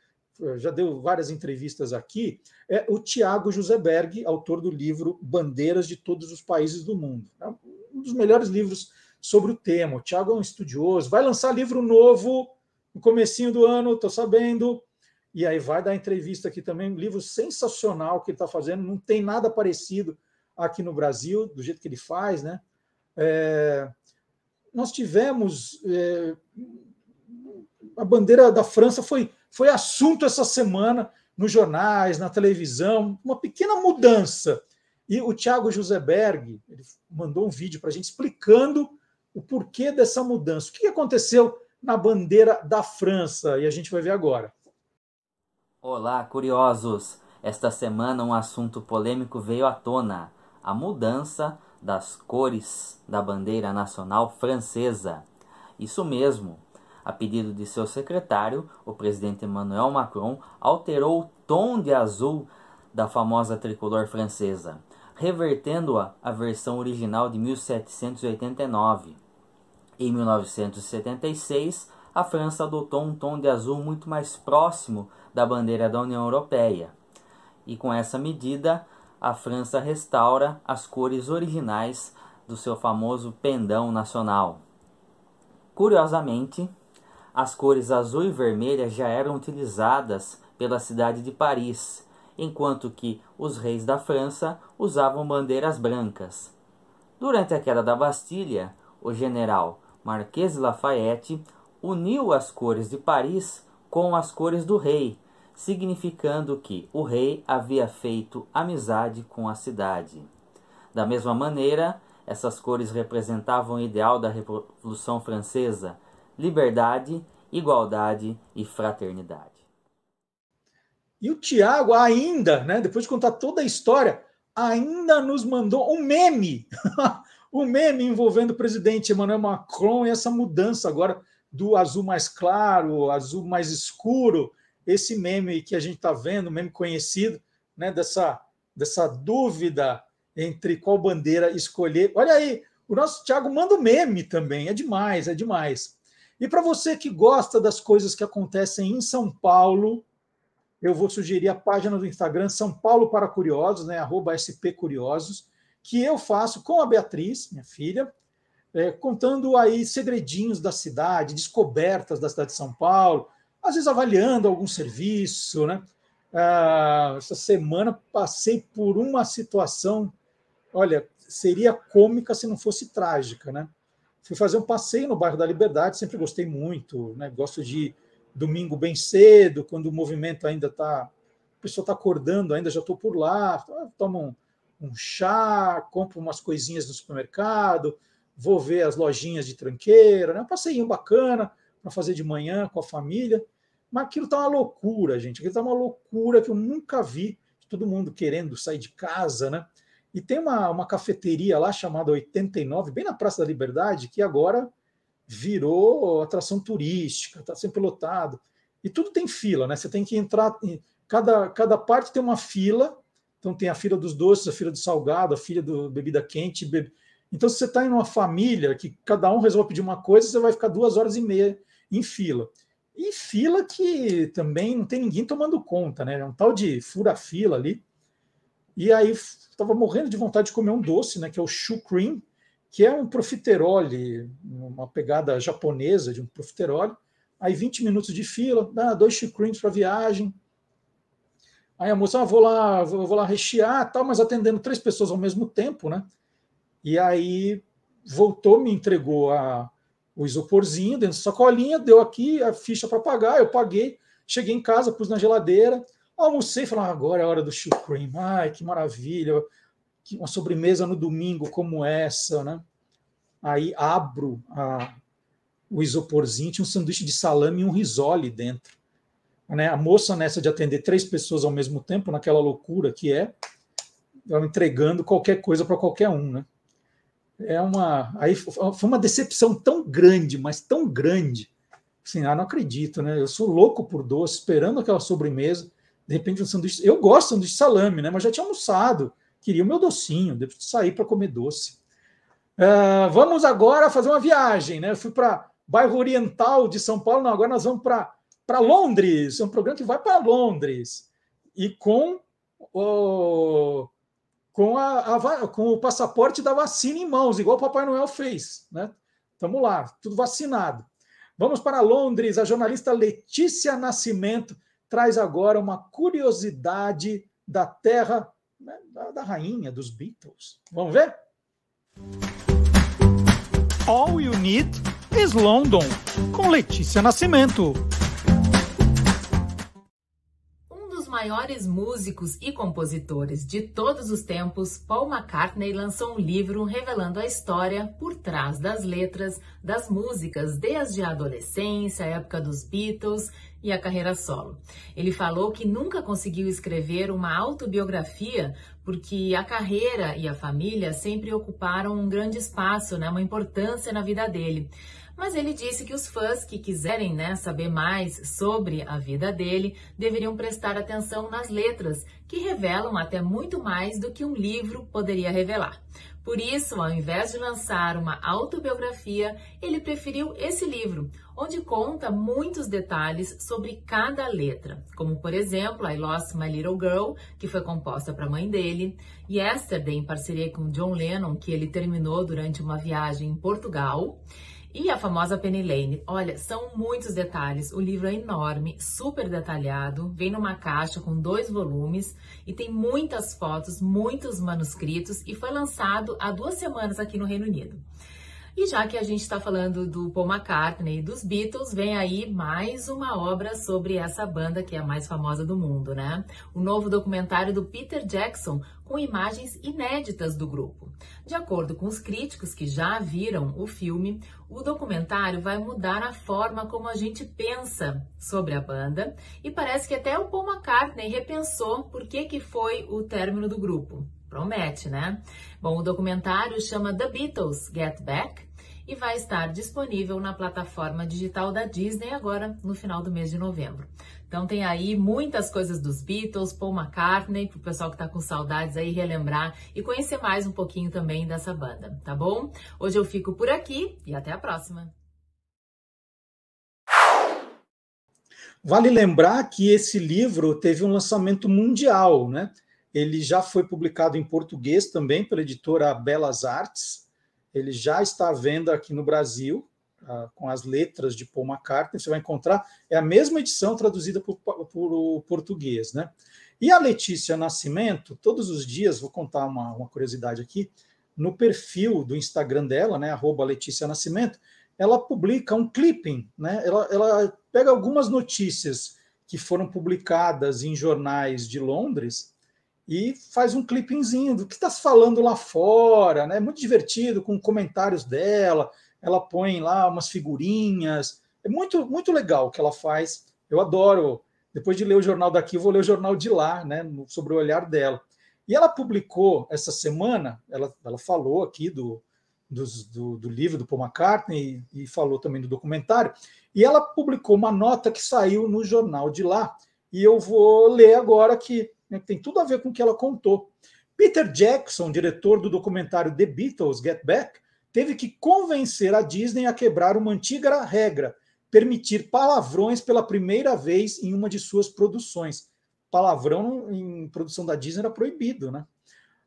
já deu várias entrevistas aqui, é o Tiago Joseberg, autor do livro Bandeiras de Todos os Países do Mundo. É um dos melhores livros sobre o tema. O Tiago é um estudioso, vai lançar livro novo no comecinho do ano, estou sabendo, e aí vai dar entrevista aqui também, um livro sensacional que ele está fazendo, não tem nada parecido aqui no Brasil, do jeito que ele faz, né? É, nós tivemos é, a bandeira da França foi, foi assunto essa semana nos jornais, na televisão, uma pequena mudança. E o Thiago Joseberg ele mandou um vídeo para a gente explicando o porquê dessa mudança. O que aconteceu na bandeira da França? E a gente vai ver agora. Olá, curiosos! Esta semana um assunto polêmico veio à tona: a mudança das cores da bandeira nacional francesa. Isso mesmo. A pedido de seu secretário, o presidente Emmanuel Macron alterou o tom de azul da famosa tricolor francesa, revertendo-a à versão original de 1789. Em 1976, a França adotou um tom de azul muito mais próximo da bandeira da União Europeia. E com essa medida, a França restaura as cores originais do seu famoso pendão nacional. Curiosamente, as cores azul e vermelha já eram utilizadas pela cidade de Paris, enquanto que os reis da França usavam bandeiras brancas. Durante a queda da Bastilha, o general Marquês de Lafayette uniu as cores de Paris com as cores do rei significando que o rei havia feito amizade com a cidade. Da mesma maneira, essas cores representavam o ideal da Revolução Francesa: liberdade, igualdade e fraternidade. E o Tiago ainda, né, depois de contar toda a história, ainda nos mandou um meme, um meme envolvendo o presidente Emmanuel Macron e essa mudança agora do azul mais claro, azul mais escuro, esse meme que a gente está vendo, meme conhecido, né, dessa, dessa dúvida entre qual bandeira escolher. Olha aí, o nosso Thiago manda um meme também, é demais, é demais. E para você que gosta das coisas que acontecem em São Paulo, eu vou sugerir a página do Instagram São Paulo para Curiosos, né, arroba SP Curiosos, que eu faço com a Beatriz, minha filha, é, contando aí segredinhos da cidade, descobertas da cidade de São Paulo, às vezes avaliando algum serviço, né? Ah, essa semana passei por uma situação, olha, seria cômica se não fosse trágica, né? Fui fazer um passeio no bairro da Liberdade, sempre gostei muito, né? Gosto de domingo bem cedo, quando o movimento ainda está, a pessoa está acordando, ainda já estou por lá, tomo um, um chá, compro umas coisinhas no supermercado, vou ver as lojinhas de tranqueira, né? Um passeio bacana, para fazer de manhã com a família. Mas aquilo está uma loucura, gente. Aquilo está uma loucura que eu nunca vi. Todo mundo querendo sair de casa, né? E tem uma, uma cafeteria lá chamada 89, bem na Praça da Liberdade, que agora virou atração turística, está sempre lotado. E tudo tem fila, né? Você tem que entrar. Cada, cada parte tem uma fila. Então tem a fila dos doces, a fila do salgado, a fila do bebida quente. Bebe... Então, se você está em uma família que cada um resolve pedir uma coisa, você vai ficar duas horas e meia em fila. E fila que também não tem ninguém tomando conta, né? É um tal de fura-fila ali. E aí estava morrendo de vontade de comer um doce, né? Que é o Shu Cream, que é um profiterole, uma pegada japonesa de um profiterole. Aí 20 minutos de fila, dá dois Shu Creams para viagem. Aí a moça, ah, vou lá, vou lá rechear, tal, mas atendendo três pessoas ao mesmo tempo, né? E aí voltou, me entregou a, o isoporzinho dentro da sacolinha, deu aqui a ficha para pagar, eu paguei, cheguei em casa, pus na geladeira, almocei e falei, ah, agora é a hora do cream, ai, que maravilha, uma sobremesa no domingo como essa, né? Aí abro a, o isoporzinho, tinha um sanduíche de salame e um risole dentro. Né? A moça nessa de atender três pessoas ao mesmo tempo, naquela loucura que é, entregando qualquer coisa para qualquer um, né? É uma. Aí foi uma decepção tão grande, mas tão grande. Assim, ah, não acredito, né? Eu sou louco por doce, esperando aquela sobremesa. De repente, um sanduíche. Eu gosto de sanduíche de salame, né? Mas já tinha almoçado. Queria o meu docinho, depois de sair para comer doce. Uh, vamos agora fazer uma viagem, né? Eu fui para bairro oriental de São Paulo, não, agora nós vamos para Londres. É um programa que vai para Londres. E com o com, a, a, com o passaporte da vacina em mãos, igual o Papai Noel fez. Né? Estamos lá, tudo vacinado. Vamos para Londres. A jornalista Letícia Nascimento traz agora uma curiosidade da terra né, da, da rainha dos Beatles. Vamos ver? All You Need is London, com Letícia Nascimento. Maiores músicos e compositores de todos os tempos, Paul McCartney lançou um livro revelando a história por trás das letras das músicas desde a adolescência, a época dos Beatles e a carreira solo. Ele falou que nunca conseguiu escrever uma autobiografia porque a carreira e a família sempre ocuparam um grande espaço, né, uma importância na vida dele. Mas ele disse que os fãs que quiserem né, saber mais sobre a vida dele deveriam prestar atenção nas letras, que revelam até muito mais do que um livro poderia revelar. Por isso, ao invés de lançar uma autobiografia, ele preferiu esse livro, onde conta muitos detalhes sobre cada letra, como por exemplo I Lost My Little Girl, que foi composta para a mãe dele, Yesterday, em parceria com John Lennon, que ele terminou durante uma viagem em Portugal. E a famosa Penny Lane. Olha, são muitos detalhes. O livro é enorme, super detalhado, vem numa caixa com dois volumes e tem muitas fotos, muitos manuscritos e foi lançado há duas semanas aqui no Reino Unido. E já que a gente está falando do Paul McCartney e dos Beatles, vem aí mais uma obra sobre essa banda que é a mais famosa do mundo, né? O novo documentário do Peter Jackson com imagens inéditas do grupo. De acordo com os críticos que já viram o filme, o documentário vai mudar a forma como a gente pensa sobre a banda e parece que até o Paul McCartney repensou por que, que foi o término do grupo. Promete, né? Bom, o documentário chama The Beatles Get Back e vai estar disponível na plataforma digital da Disney agora no final do mês de novembro. Então tem aí muitas coisas dos Beatles, Paul McCartney, para o pessoal que está com saudades aí relembrar e conhecer mais um pouquinho também dessa banda, tá bom? Hoje eu fico por aqui e até a próxima. Vale lembrar que esse livro teve um lançamento mundial, né? Ele já foi publicado em português também pela editora Belas Artes ele já está à venda aqui no Brasil, uh, com as letras de Paul McCartney, você vai encontrar, é a mesma edição traduzida por, por português, né? E a Letícia Nascimento, todos os dias, vou contar uma, uma curiosidade aqui, no perfil do Instagram dela, né, arroba Letícia Nascimento, ela publica um clipping, né? Ela, ela pega algumas notícias que foram publicadas em jornais de Londres e faz um clippingzinho do que está se falando lá fora, né? Muito divertido, com comentários dela. Ela põe lá umas figurinhas. É muito, muito legal o que ela faz. Eu adoro. Depois de ler o jornal daqui, eu vou ler o jornal de lá, né? Sobre o olhar dela. E ela publicou essa semana, ela, ela falou aqui do, do, do, livro do Paul McCartney e, e falou também do documentário. E ela publicou uma nota que saiu no jornal de lá. E eu vou ler agora aqui né, que tem tudo a ver com o que ela contou. Peter Jackson, diretor do documentário The Beatles Get Back, teve que convencer a Disney a quebrar uma antiga regra, permitir palavrões pela primeira vez em uma de suas produções. Palavrão em produção da Disney era proibido, né?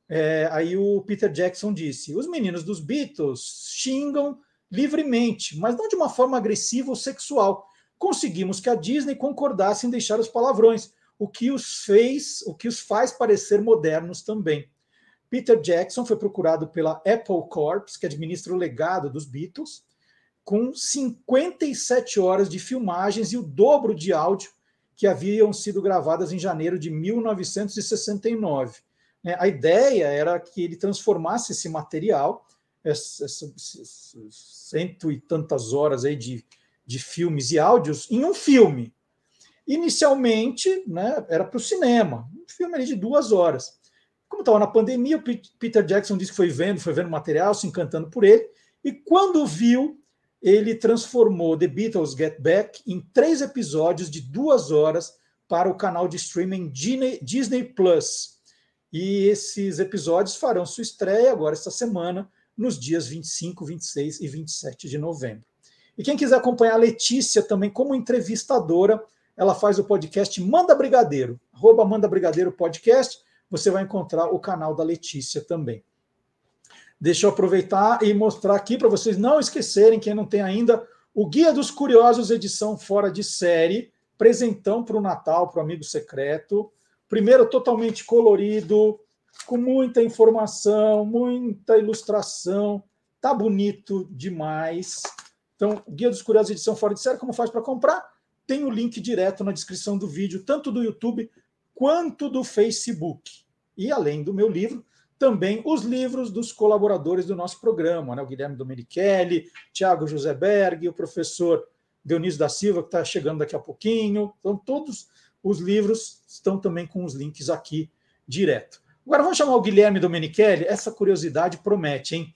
É, aí o Peter Jackson disse: os meninos dos Beatles xingam livremente, mas não de uma forma agressiva ou sexual. Conseguimos que a Disney concordasse em deixar os palavrões, o que os fez, o que os faz parecer modernos também. Peter Jackson foi procurado pela Apple Corps, que administra o legado dos Beatles, com 57 horas de filmagens e o dobro de áudio que haviam sido gravadas em janeiro de 1969. É, a ideia era que ele transformasse esse material, essas cento e tantas horas aí de, de filmes e áudios, em um filme. Inicialmente, né, era para o cinema, um filme de duas horas. Como estava na pandemia, o Peter Jackson disse que foi vendo, foi vendo material, se encantando por ele, e quando viu, ele transformou The Beatles Get Back em três episódios de duas horas para o canal de streaming Disney Plus. E esses episódios farão sua estreia agora esta semana, nos dias 25, 26 e 27 de novembro. E quem quiser acompanhar a Letícia também como entrevistadora, ela faz o podcast Manda Brigadeiro, arroba Manda Brigadeiro Podcast, você vai encontrar o canal da Letícia também. Deixa eu aproveitar e mostrar aqui para vocês não esquecerem, quem não tem ainda, o Guia dos Curiosos, edição fora de série, presentão para o Natal, para o amigo secreto. Primeiro, totalmente colorido, com muita informação, muita ilustração. Tá bonito demais. Então, Guia dos Curiosos, edição fora de série, como faz para comprar? Tem o link direto na descrição do vídeo, tanto do YouTube quanto do Facebook. E além do meu livro, também os livros dos colaboradores do nosso programa, né? o Guilherme Domenichelli, Tiago José Berg, o professor Dionísio da Silva, que está chegando daqui a pouquinho. Então, todos os livros estão também com os links aqui direto. Agora vamos chamar o Guilherme Domenichelli. Essa curiosidade promete, hein?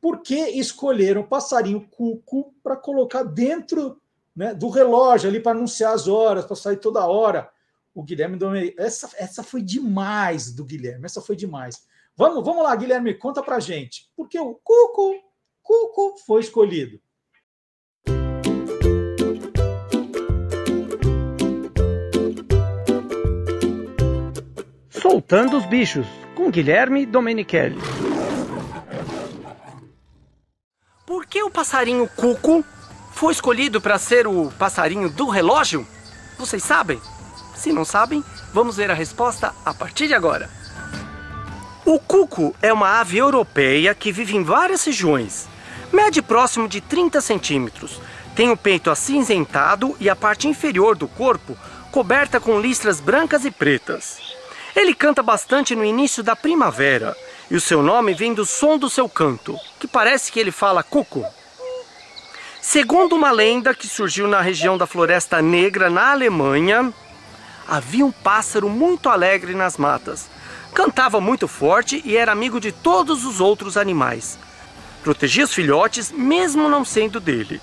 Por que escolheram o passarinho cuco para colocar dentro né, do relógio ali para anunciar as horas, para sair toda hora? O Guilherme Domenichelli. Essa, essa foi demais do Guilherme, essa foi demais. Vamos, vamos lá, Guilherme, conta pra gente. Por que o Cuco, Cuco foi escolhido? Soltando os bichos, com Guilherme Domenichelli. Por que o passarinho Cuco foi escolhido para ser o passarinho do relógio? Vocês sabem? Se não sabem, vamos ver a resposta a partir de agora. O cuco é uma ave europeia que vive em várias regiões. Mede próximo de 30 centímetros. Tem o peito acinzentado e a parte inferior do corpo coberta com listras brancas e pretas. Ele canta bastante no início da primavera e o seu nome vem do som do seu canto, que parece que ele fala cuco. Segundo uma lenda que surgiu na região da Floresta Negra, na Alemanha, havia um pássaro muito alegre nas matas Cantava muito forte e era amigo de todos os outros animais. Protegia os filhotes, mesmo não sendo dele.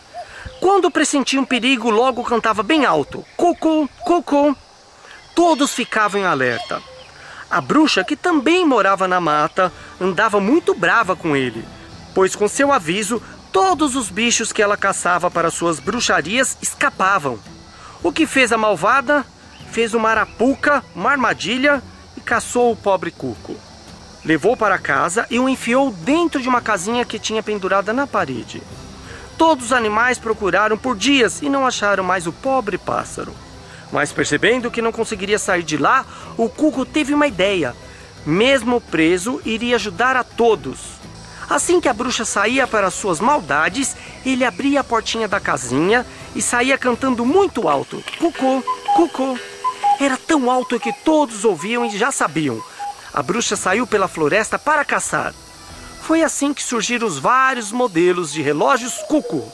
Quando pressentia um perigo, logo cantava bem alto: Cucu, cucu. Todos ficavam em alerta. A bruxa, que também morava na mata, andava muito brava com ele, pois com seu aviso, todos os bichos que ela caçava para suas bruxarias escapavam. O que fez a malvada? Fez uma arapuca, uma armadilha caçou o pobre cuco. Levou para casa e o enfiou dentro de uma casinha que tinha pendurada na parede. Todos os animais procuraram por dias e não acharam mais o pobre pássaro. Mas percebendo que não conseguiria sair de lá, o cuco teve uma ideia. Mesmo preso, iria ajudar a todos. Assim que a bruxa saía para suas maldades, ele abria a portinha da casinha e saía cantando muito alto: Cucu, cucu. Era tão alto que todos ouviam e já sabiam. A bruxa saiu pela floresta para caçar. Foi assim que surgiram os vários modelos de relógios cuco.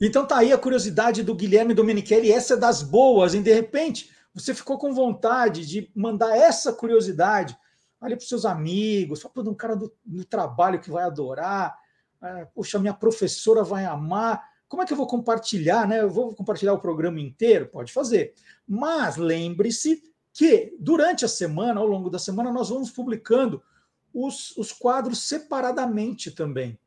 Então tá aí a curiosidade do Guilherme Domenichelli, essa é das boas, e de repente você ficou com vontade de mandar essa curiosidade ali para os seus amigos, fala, um cara do, do, trabalho que vai adorar, é, poxa, minha professora vai amar. Como é que eu vou compartilhar, né? Eu vou compartilhar o programa inteiro? Pode fazer. Mas lembre-se que durante a semana, ao longo da semana, nós vamos publicando os, os quadros separadamente também.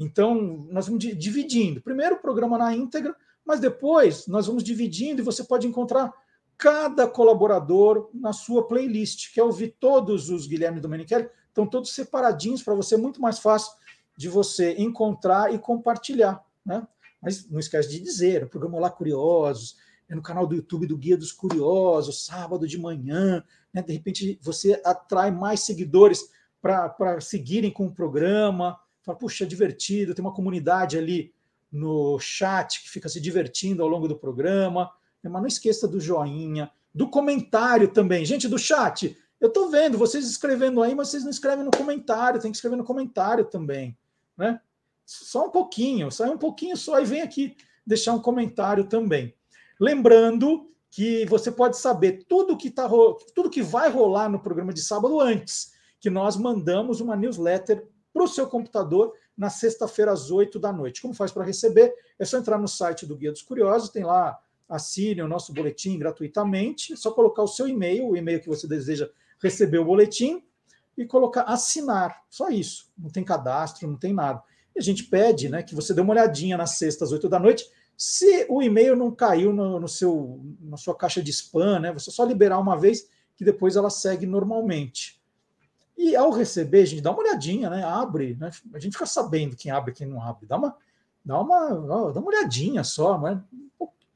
Então, nós vamos dividindo. Primeiro o programa na íntegra, mas depois nós vamos dividindo e você pode encontrar cada colaborador na sua playlist. Quer ouvir todos os Guilherme Domenichelli? Estão todos separadinhos para você, muito mais fácil de você encontrar e compartilhar. Né? Mas não esquece de dizer, o programa Olá Curiosos, é no canal do YouTube do Guia dos Curiosos, sábado de manhã. Né? De repente você atrai mais seguidores para seguirem com o programa. Fala, puxa, é divertido, tem uma comunidade ali no chat que fica se divertindo ao longo do programa. Mas não esqueça do joinha, do comentário também. Gente do chat, eu estou vendo vocês escrevendo aí, mas vocês não escrevem no comentário, tem que escrever no comentário também. Né? só um pouquinho, sai um pouquinho só e vem aqui deixar um comentário também. Lembrando que você pode saber tudo que tá tudo que vai rolar no programa de sábado antes, que nós mandamos uma newsletter para o seu computador na sexta-feira às 8 da noite. Como faz para receber? É só entrar no site do Guia dos Curiosos, tem lá assine o nosso boletim gratuitamente, é só colocar o seu e-mail, o e-mail que você deseja receber o boletim e colocar assinar. Só isso. Não tem cadastro, não tem nada. E a gente pede né, que você dê uma olhadinha na sexta às 8 da noite. Se o e-mail não caiu no, no, seu, na sua caixa de spam, né, você só liberar uma vez que depois ela segue normalmente. E ao receber, a gente dá uma olhadinha, né? Abre, né? A gente fica sabendo quem abre e quem não abre. Dá uma, dá uma, dá uma olhadinha só, né?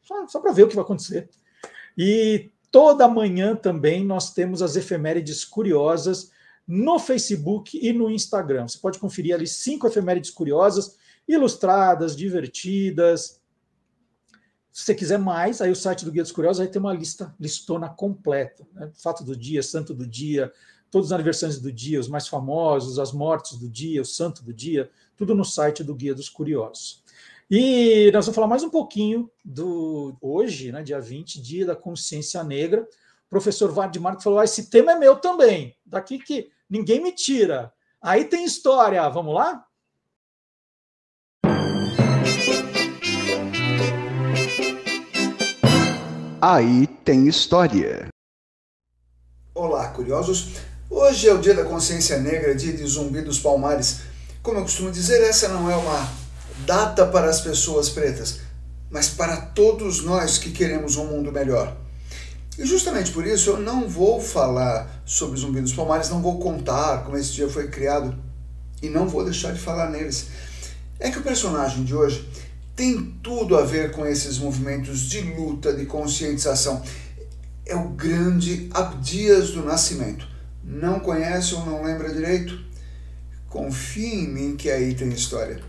só, só para ver o que vai acontecer. E toda manhã também nós temos as efemérides curiosas no Facebook e no Instagram. Você pode conferir ali cinco efemérides curiosas, ilustradas, divertidas. Se você quiser mais, aí o site do Guia dos Curiosos aí tem uma lista listona completa. Né? Fato do dia, santo do dia, todos os aniversários do dia, os mais famosos, as mortes do dia, o santo do dia, tudo no site do Guia dos Curiosos. E nós vamos falar mais um pouquinho do hoje, né, dia 20, Dia da Consciência Negra. O professor Marco falou: ah, esse tema é meu também, daqui que ninguém me tira. Aí tem história, vamos lá? Aí tem história. Olá, curiosos. Hoje é o Dia da Consciência Negra, dia de Zumbi dos Palmares. Como eu costumo dizer, essa não é uma data para as pessoas pretas, mas para todos nós que queremos um mundo melhor. E justamente por isso eu não vou falar sobre Zumbi dos Palmares, não vou contar como esse dia foi criado e não vou deixar de falar neles. É que o personagem de hoje tem tudo a ver com esses movimentos de luta, de conscientização. É o grande Abdias do Nascimento não conhece ou não lembra direito? Confie em mim que aí tem história.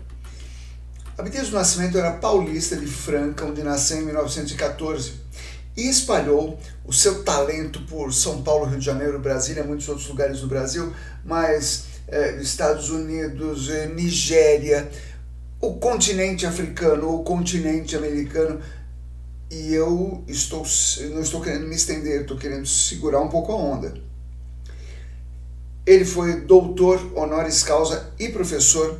Abdias do Nascimento era paulista de Franca, onde nasceu em 1914 e espalhou o seu talento por São Paulo, Rio de Janeiro, Brasília muitos outros lugares do Brasil, mas é, Estados Unidos, é, Nigéria, o continente africano, o continente americano. E eu estou, não estou querendo me estender, estou querendo segurar um pouco a onda. Ele foi doutor honoris causa e professor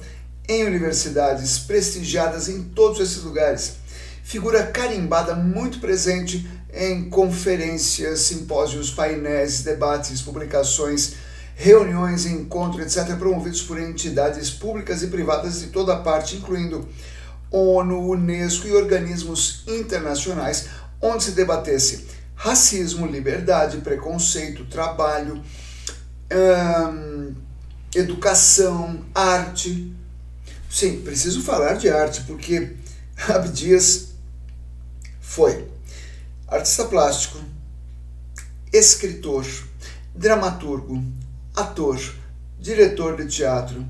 em universidades prestigiadas em todos esses lugares. Figura carimbada muito presente em conferências, simpósios, painéis, debates, publicações, reuniões, encontros, etc., promovidos por entidades públicas e privadas de toda parte, incluindo ONU, Unesco e organismos internacionais, onde se debatesse racismo, liberdade, preconceito, trabalho, hum, educação, arte. Sim, preciso falar de arte, porque Abdias foi artista plástico, escritor, dramaturgo, ator, diretor de teatro.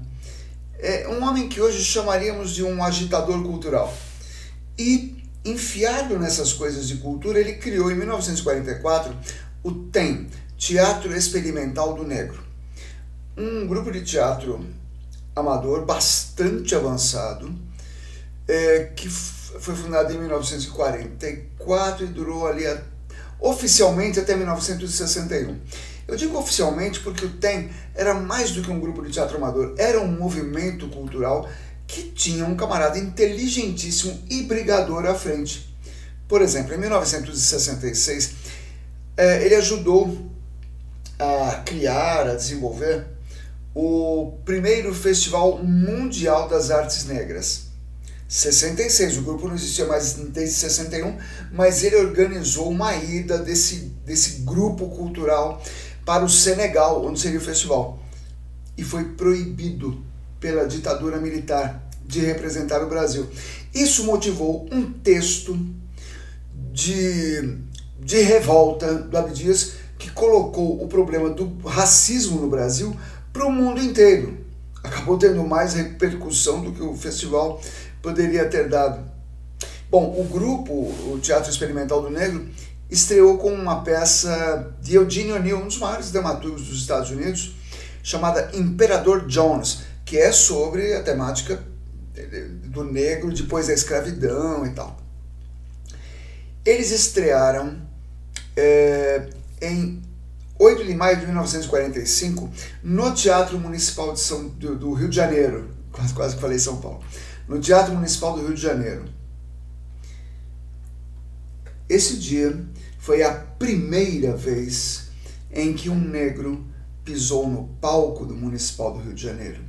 É um homem que hoje chamaríamos de um agitador cultural. E enfiado nessas coisas de cultura, ele criou em 1944 o TEM, Teatro Experimental do Negro. Um grupo de teatro amador bastante avançado, é, que foi fundado em 1944 e durou ali a, oficialmente até 1961. Eu digo oficialmente porque o TEM era mais do que um grupo de teatro amador, era um movimento cultural que tinha um camarada inteligentíssimo e brigador à frente. Por exemplo, em 1966, é, ele ajudou a criar, a desenvolver o primeiro Festival Mundial das Artes Negras. 66, o grupo não existia mais desde 61, mas ele organizou uma ida desse, desse grupo cultural para o Senegal, onde seria o festival. E foi proibido pela ditadura militar de representar o Brasil. Isso motivou um texto de, de revolta do Abdias que colocou o problema do racismo no Brasil para o mundo inteiro. Acabou tendo mais repercussão do que o festival poderia ter dado. Bom, o grupo, o Teatro Experimental do Negro, estreou com uma peça de Eugene O'Neill, um dos maiores dramaturgos dos Estados Unidos, chamada Imperador Jones, que é sobre a temática do negro depois da escravidão e tal. Eles estrearam é, em 8 de maio de 1945 no Teatro Municipal de São, do, do Rio de Janeiro, quase, quase que falei São Paulo, no Teatro Municipal do Rio de Janeiro. Esse dia foi a primeira vez em que um negro pisou no palco do Municipal do Rio de Janeiro.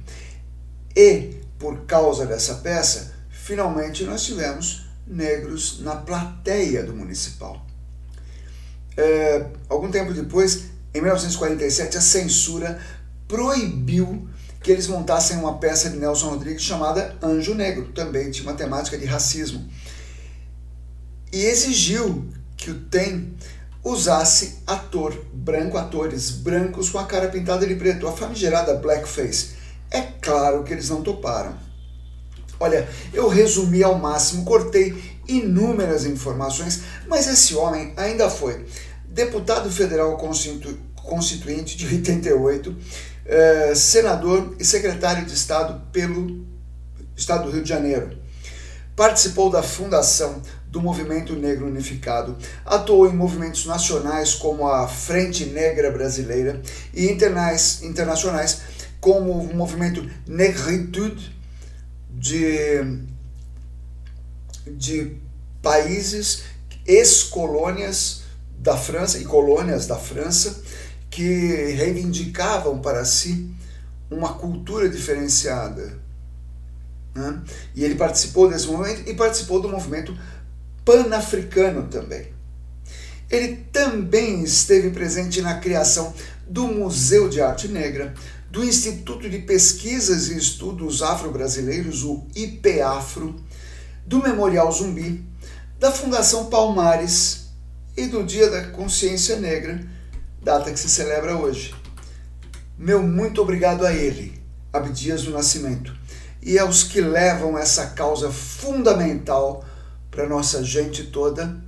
E, por causa dessa peça, finalmente nós tivemos negros na plateia do Municipal. É, algum tempo depois, em 1947, a censura proibiu que eles montassem uma peça de Nelson Rodrigues chamada Anjo Negro, também tinha uma temática de racismo. E exigiu que o TEM usasse ator branco, atores brancos com a cara pintada de preto, a famigerada blackface. É claro que eles não toparam. Olha, eu resumi ao máximo, cortei inúmeras informações, mas esse homem ainda foi deputado federal constitu constituinte de 88, eh, senador e secretário de Estado pelo Estado do Rio de Janeiro. Participou da fundação do Movimento Negro Unificado, atuou em movimentos nacionais como a Frente Negra Brasileira e internais, internacionais como o movimento Negritude de, de países ex-colônias da França e colônias da França que reivindicavam para si uma cultura diferenciada. Né? E ele participou desse movimento e participou do movimento pan-africano também. Ele também esteve presente na criação do Museu de Arte Negra, do Instituto de Pesquisas e Estudos Afro-Brasileiros, o IPAFRO, do Memorial Zumbi, da Fundação Palmares e do Dia da Consciência Negra, data que se celebra hoje. Meu muito obrigado a ele, Abdias do Nascimento, e aos que levam essa causa fundamental para nossa gente toda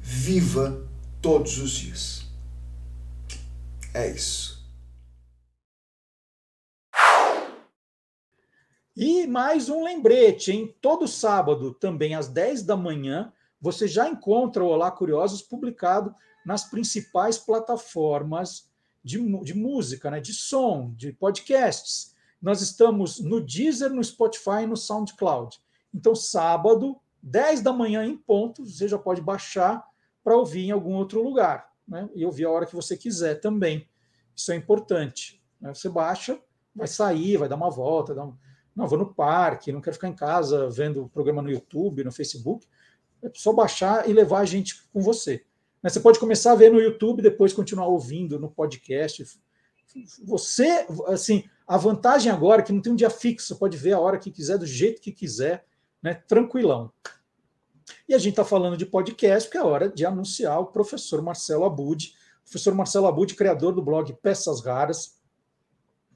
viva todos os dias. É isso. E mais um lembrete, em todo sábado, também às 10 da manhã, você já encontra o Olá Curiosos publicado nas principais plataformas de, de música, né, de som, de podcasts. Nós estamos no Deezer, no Spotify e no SoundCloud. Então, sábado, 10 da manhã em ponto, você já pode baixar para ouvir em algum outro lugar, né? E ouvir a hora que você quiser também. Isso é importante. Né? Você baixa, vai sair, vai dar uma volta, dar um... não, vou no parque, não quero ficar em casa vendo o programa no YouTube, no Facebook. É só baixar e levar a gente com você. Né? Você pode começar a ver no YouTube, depois continuar ouvindo no podcast. Você, assim, a vantagem agora é que não tem um dia fixo, pode ver a hora que quiser, do jeito que quiser, né? Tranquilão. E a gente está falando de podcast, porque é hora de anunciar o professor Marcelo Abud. professor Marcelo Abud, criador do blog Peças Raras,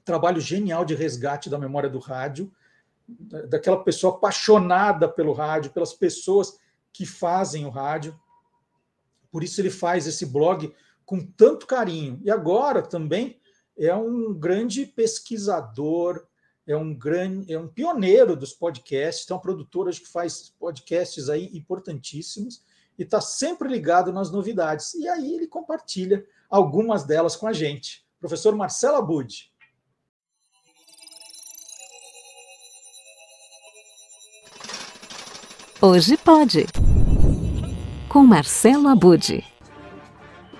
trabalho genial de resgate da memória do rádio, daquela pessoa apaixonada pelo rádio, pelas pessoas que fazem o rádio. Por isso ele faz esse blog com tanto carinho. E agora também é um grande pesquisador, é um grande, é um pioneiro dos podcasts, tem uma produtora que faz podcasts aí importantíssimos e está sempre ligado nas novidades. E aí ele compartilha algumas delas com a gente. Professor Marcelo Abud. Hoje pode. Com Marcelo Abud.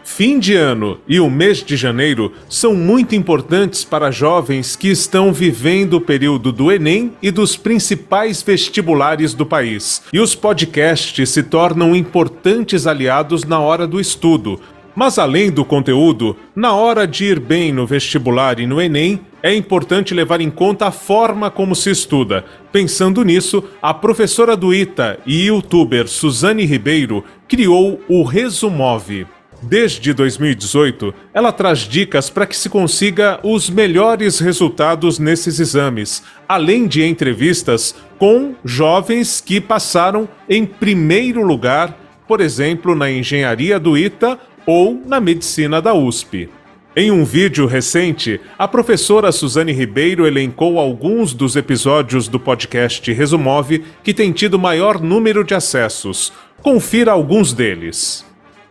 Fim de ano e o mês de janeiro são muito importantes para jovens que estão vivendo o período do Enem e dos principais vestibulares do país. E os podcasts se tornam importantes aliados na hora do estudo. Mas além do conteúdo, na hora de ir bem no vestibular e no Enem, é importante levar em conta a forma como se estuda. Pensando nisso, a professora do ITA e youtuber Suzane Ribeiro criou o Resumove. Desde 2018, ela traz dicas para que se consiga os melhores resultados nesses exames, além de entrevistas com jovens que passaram em primeiro lugar, por exemplo, na engenharia do ITA ou na medicina da USP. Em um vídeo recente, a professora Suzane Ribeiro elencou alguns dos episódios do podcast Resumove que tem tido maior número de acessos. Confira alguns deles.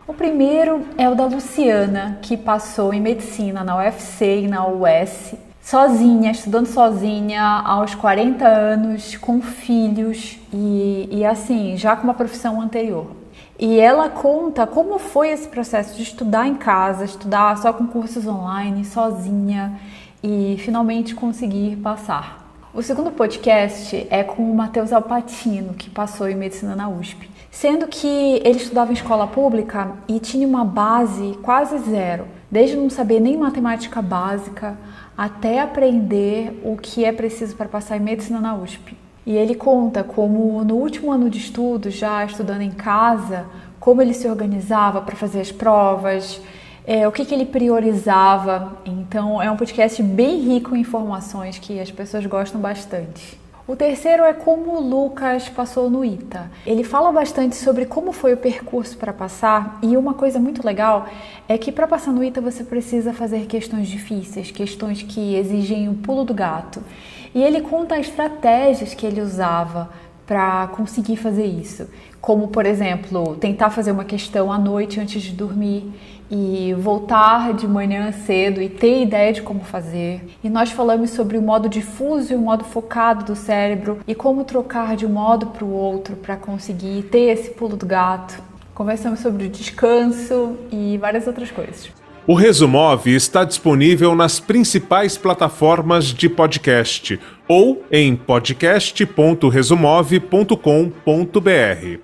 O primeiro é o da Luciana, que passou em medicina na UFC e na US, sozinha, estudando sozinha, aos 40 anos, com filhos e, e assim, já com uma profissão anterior. E ela conta como foi esse processo de estudar em casa, estudar só com cursos online, sozinha e finalmente conseguir passar. O segundo podcast é com o Matheus Alpatino, que passou em medicina na USP. Sendo que ele estudava em escola pública e tinha uma base quase zero, desde não saber nem matemática básica até aprender o que é preciso para passar em medicina na USP. E ele conta como no último ano de estudo, já estudando em casa, como ele se organizava para fazer as provas, é, o que, que ele priorizava. Então é um podcast bem rico em informações que as pessoas gostam bastante. O terceiro é como o Lucas passou no ITA. Ele fala bastante sobre como foi o percurso para passar, e uma coisa muito legal é que para passar no ITA você precisa fazer questões difíceis, questões que exigem o pulo do gato. E ele conta estratégias que ele usava para conseguir fazer isso, como por exemplo, tentar fazer uma questão à noite antes de dormir e voltar de manhã cedo e ter ideia de como fazer. E nós falamos sobre o modo difuso e o modo focado do cérebro e como trocar de um modo para o outro para conseguir ter esse pulo do gato. Conversamos sobre o descanso e várias outras coisas. O Resumov está disponível nas principais plataformas de podcast ou em podcast.resumov.com.br.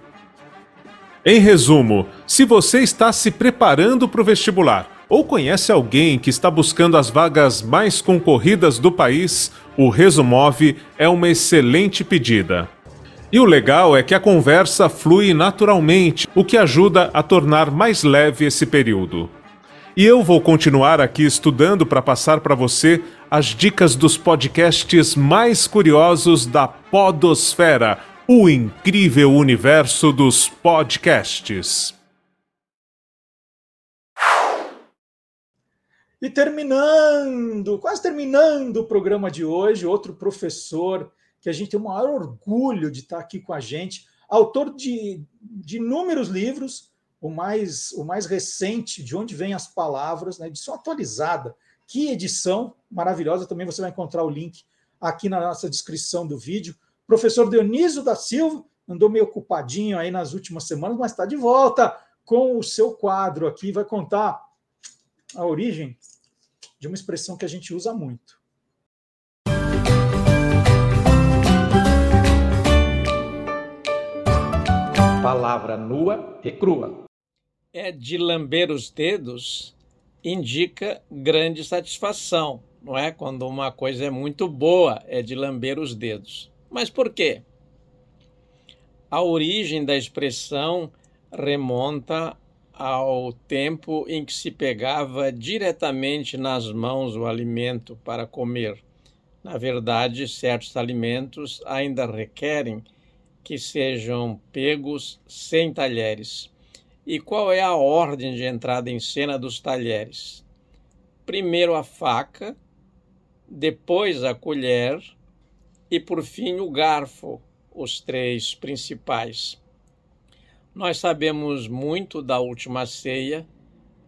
Em resumo, se você está se preparando para o vestibular ou conhece alguém que está buscando as vagas mais concorridas do país, o Resumov é uma excelente pedida. E o legal é que a conversa flui naturalmente, o que ajuda a tornar mais leve esse período. E eu vou continuar aqui estudando para passar para você as dicas dos podcasts mais curiosos da Podosfera, o incrível universo dos podcasts. E terminando, quase terminando o programa de hoje, outro professor que a gente tem o maior orgulho de estar aqui com a gente, autor de, de inúmeros livros, o mais, o mais recente, de onde vêm as palavras, né, edição atualizada. Que edição maravilhosa! Também você vai encontrar o link aqui na nossa descrição do vídeo. Professor Dionísio da Silva andou meio ocupadinho aí nas últimas semanas, mas está de volta com o seu quadro aqui, vai contar a origem de uma expressão que a gente usa muito. Palavra nua e crua é de lamber os dedos indica grande satisfação, não é? Quando uma coisa é muito boa, é de lamber os dedos. Mas por quê? A origem da expressão remonta ao tempo em que se pegava diretamente nas mãos o alimento para comer. Na verdade, certos alimentos ainda requerem que sejam pegos sem talheres. E qual é a ordem de entrada em cena dos talheres? Primeiro a faca, depois a colher e por fim o garfo, os três principais. Nós sabemos muito da última ceia,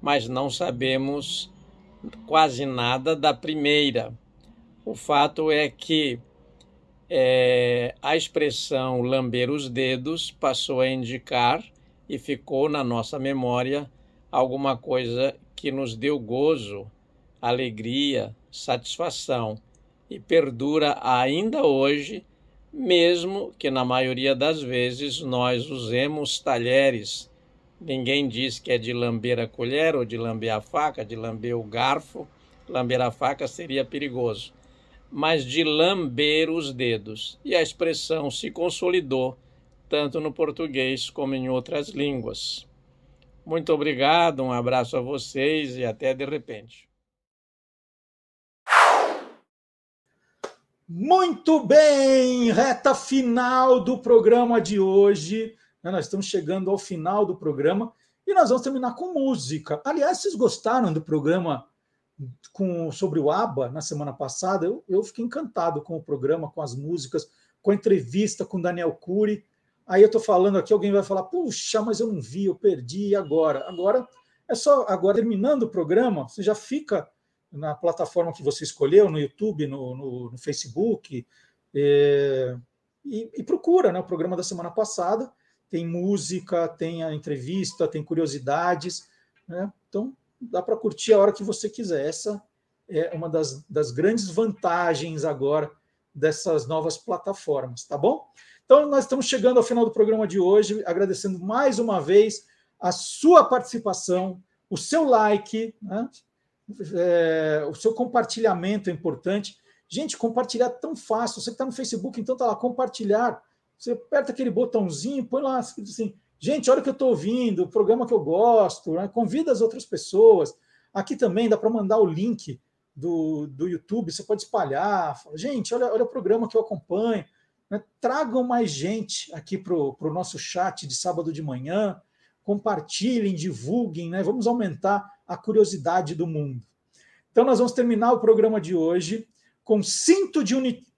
mas não sabemos quase nada da primeira. O fato é que é, a expressão lamber os dedos passou a indicar e ficou na nossa memória alguma coisa que nos deu gozo, alegria, satisfação e perdura ainda hoje, mesmo que na maioria das vezes nós usemos talheres. Ninguém diz que é de lamber a colher ou de lamber a faca, de lamber o garfo. Lamber a faca seria perigoso. Mas de lamber os dedos. E a expressão se consolidou tanto no português como em outras línguas. Muito obrigado, um abraço a vocês e até de repente. Muito bem, reta final do programa de hoje. Né, nós estamos chegando ao final do programa e nós vamos terminar com música. Aliás, vocês gostaram do programa com, sobre o ABBA na semana passada, eu, eu fiquei encantado com o programa, com as músicas, com a entrevista com Daniel Cury. Aí eu estou falando aqui, alguém vai falar, puxa, mas eu não vi, eu perdi, agora? Agora é só, agora terminando o programa, você já fica na plataforma que você escolheu, no YouTube, no, no, no Facebook, é, e, e, procura né, o programa da semana passada. Tem música, tem a entrevista, tem curiosidades. Né? Então, dá para curtir a hora que você quiser. Essa é uma das, das grandes vantagens agora dessas novas plataformas, tá bom? Então, nós estamos chegando ao final do programa de hoje, agradecendo mais uma vez a sua participação, o seu like, né? é, o seu compartilhamento é importante. Gente, compartilhar é tão fácil. Você que está no Facebook, então está lá, compartilhar. Você aperta aquele botãozinho, põe lá assim, gente, olha o que eu estou ouvindo, o programa que eu gosto, né? convida as outras pessoas. Aqui também dá para mandar o link do, do YouTube, você pode espalhar. Gente, olha, olha o programa que eu acompanho. Né? Tragam mais gente aqui para o nosso chat de sábado de manhã. Compartilhem, divulguem, né? Vamos aumentar a curiosidade do mundo. Então, nós vamos terminar o programa de hoje com Cinto de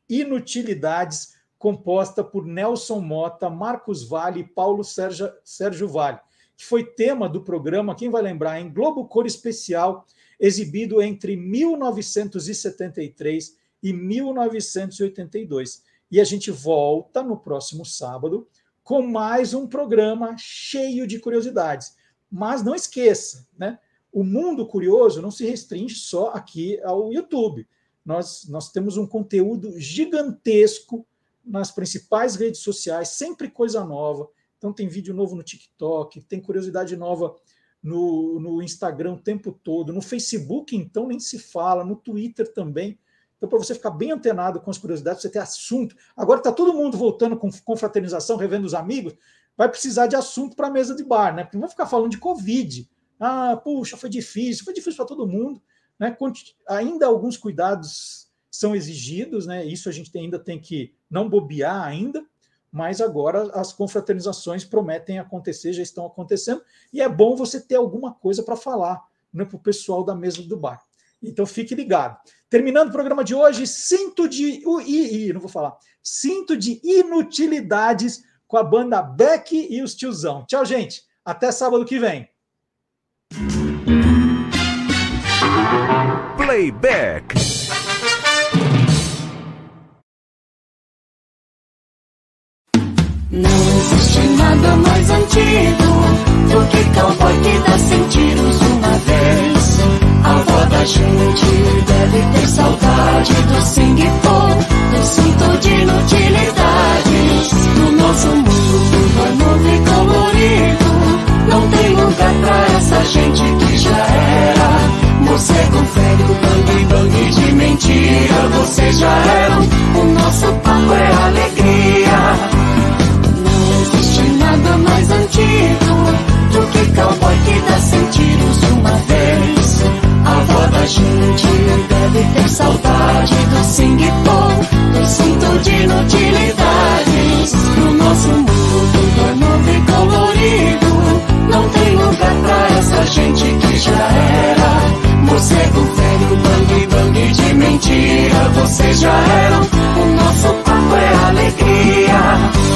Inutilidades, composta por Nelson Mota, Marcos Vale e Paulo Sérgio, Sérgio Vale, que foi tema do programa, quem vai lembrar, em Globo Cor Especial, exibido entre 1973 e 1982. E a gente volta no próximo sábado com mais um programa cheio de curiosidades. Mas não esqueça, né? O mundo curioso não se restringe só aqui ao YouTube. Nós, nós temos um conteúdo gigantesco nas principais redes sociais, sempre coisa nova. Então, tem vídeo novo no TikTok, tem curiosidade nova no, no Instagram o tempo todo, no Facebook, então, nem se fala, no Twitter também. Então, para você ficar bem antenado com as curiosidades, você ter assunto. Agora está todo mundo voltando com confraternização, revendo os amigos, vai precisar de assunto para a mesa de bar, né? Porque não vai ficar falando de Covid. Ah, puxa, foi difícil, foi difícil para todo mundo. Né? Ainda alguns cuidados são exigidos, né? Isso a gente ainda tem que não bobear ainda, mas agora as confraternizações prometem acontecer, já estão acontecendo, e é bom você ter alguma coisa para falar né, para o pessoal da mesa do bar. Então fique ligado. Terminando o programa de hoje, cinto de. I, não vou falar. Cinto de inutilidades com a banda Beck e os tiozão. Tchau, gente. Até sábado que vem. Playback. Não existe nada mais antigo do que cowboy que dá sentidos uma vez. A avó da gente deve ter saudade do sing do cinto de inutilidades. No nosso mundo é novo e colorido. Não tem lugar pra essa gente que já era. Morcego velho, bang bang de mentira. Vocês já eram, o nosso papo é alegria. Não existe nada mais antigo do que cowboy que dá vez. A gente deve ter saudade do sing pong, do cinto de inutilidades. No nosso mundo é novo e colorido, não tem lugar pra essa gente que já era. Morcego velho, bang bang de mentira, vocês já eram. O nosso papo é alegria.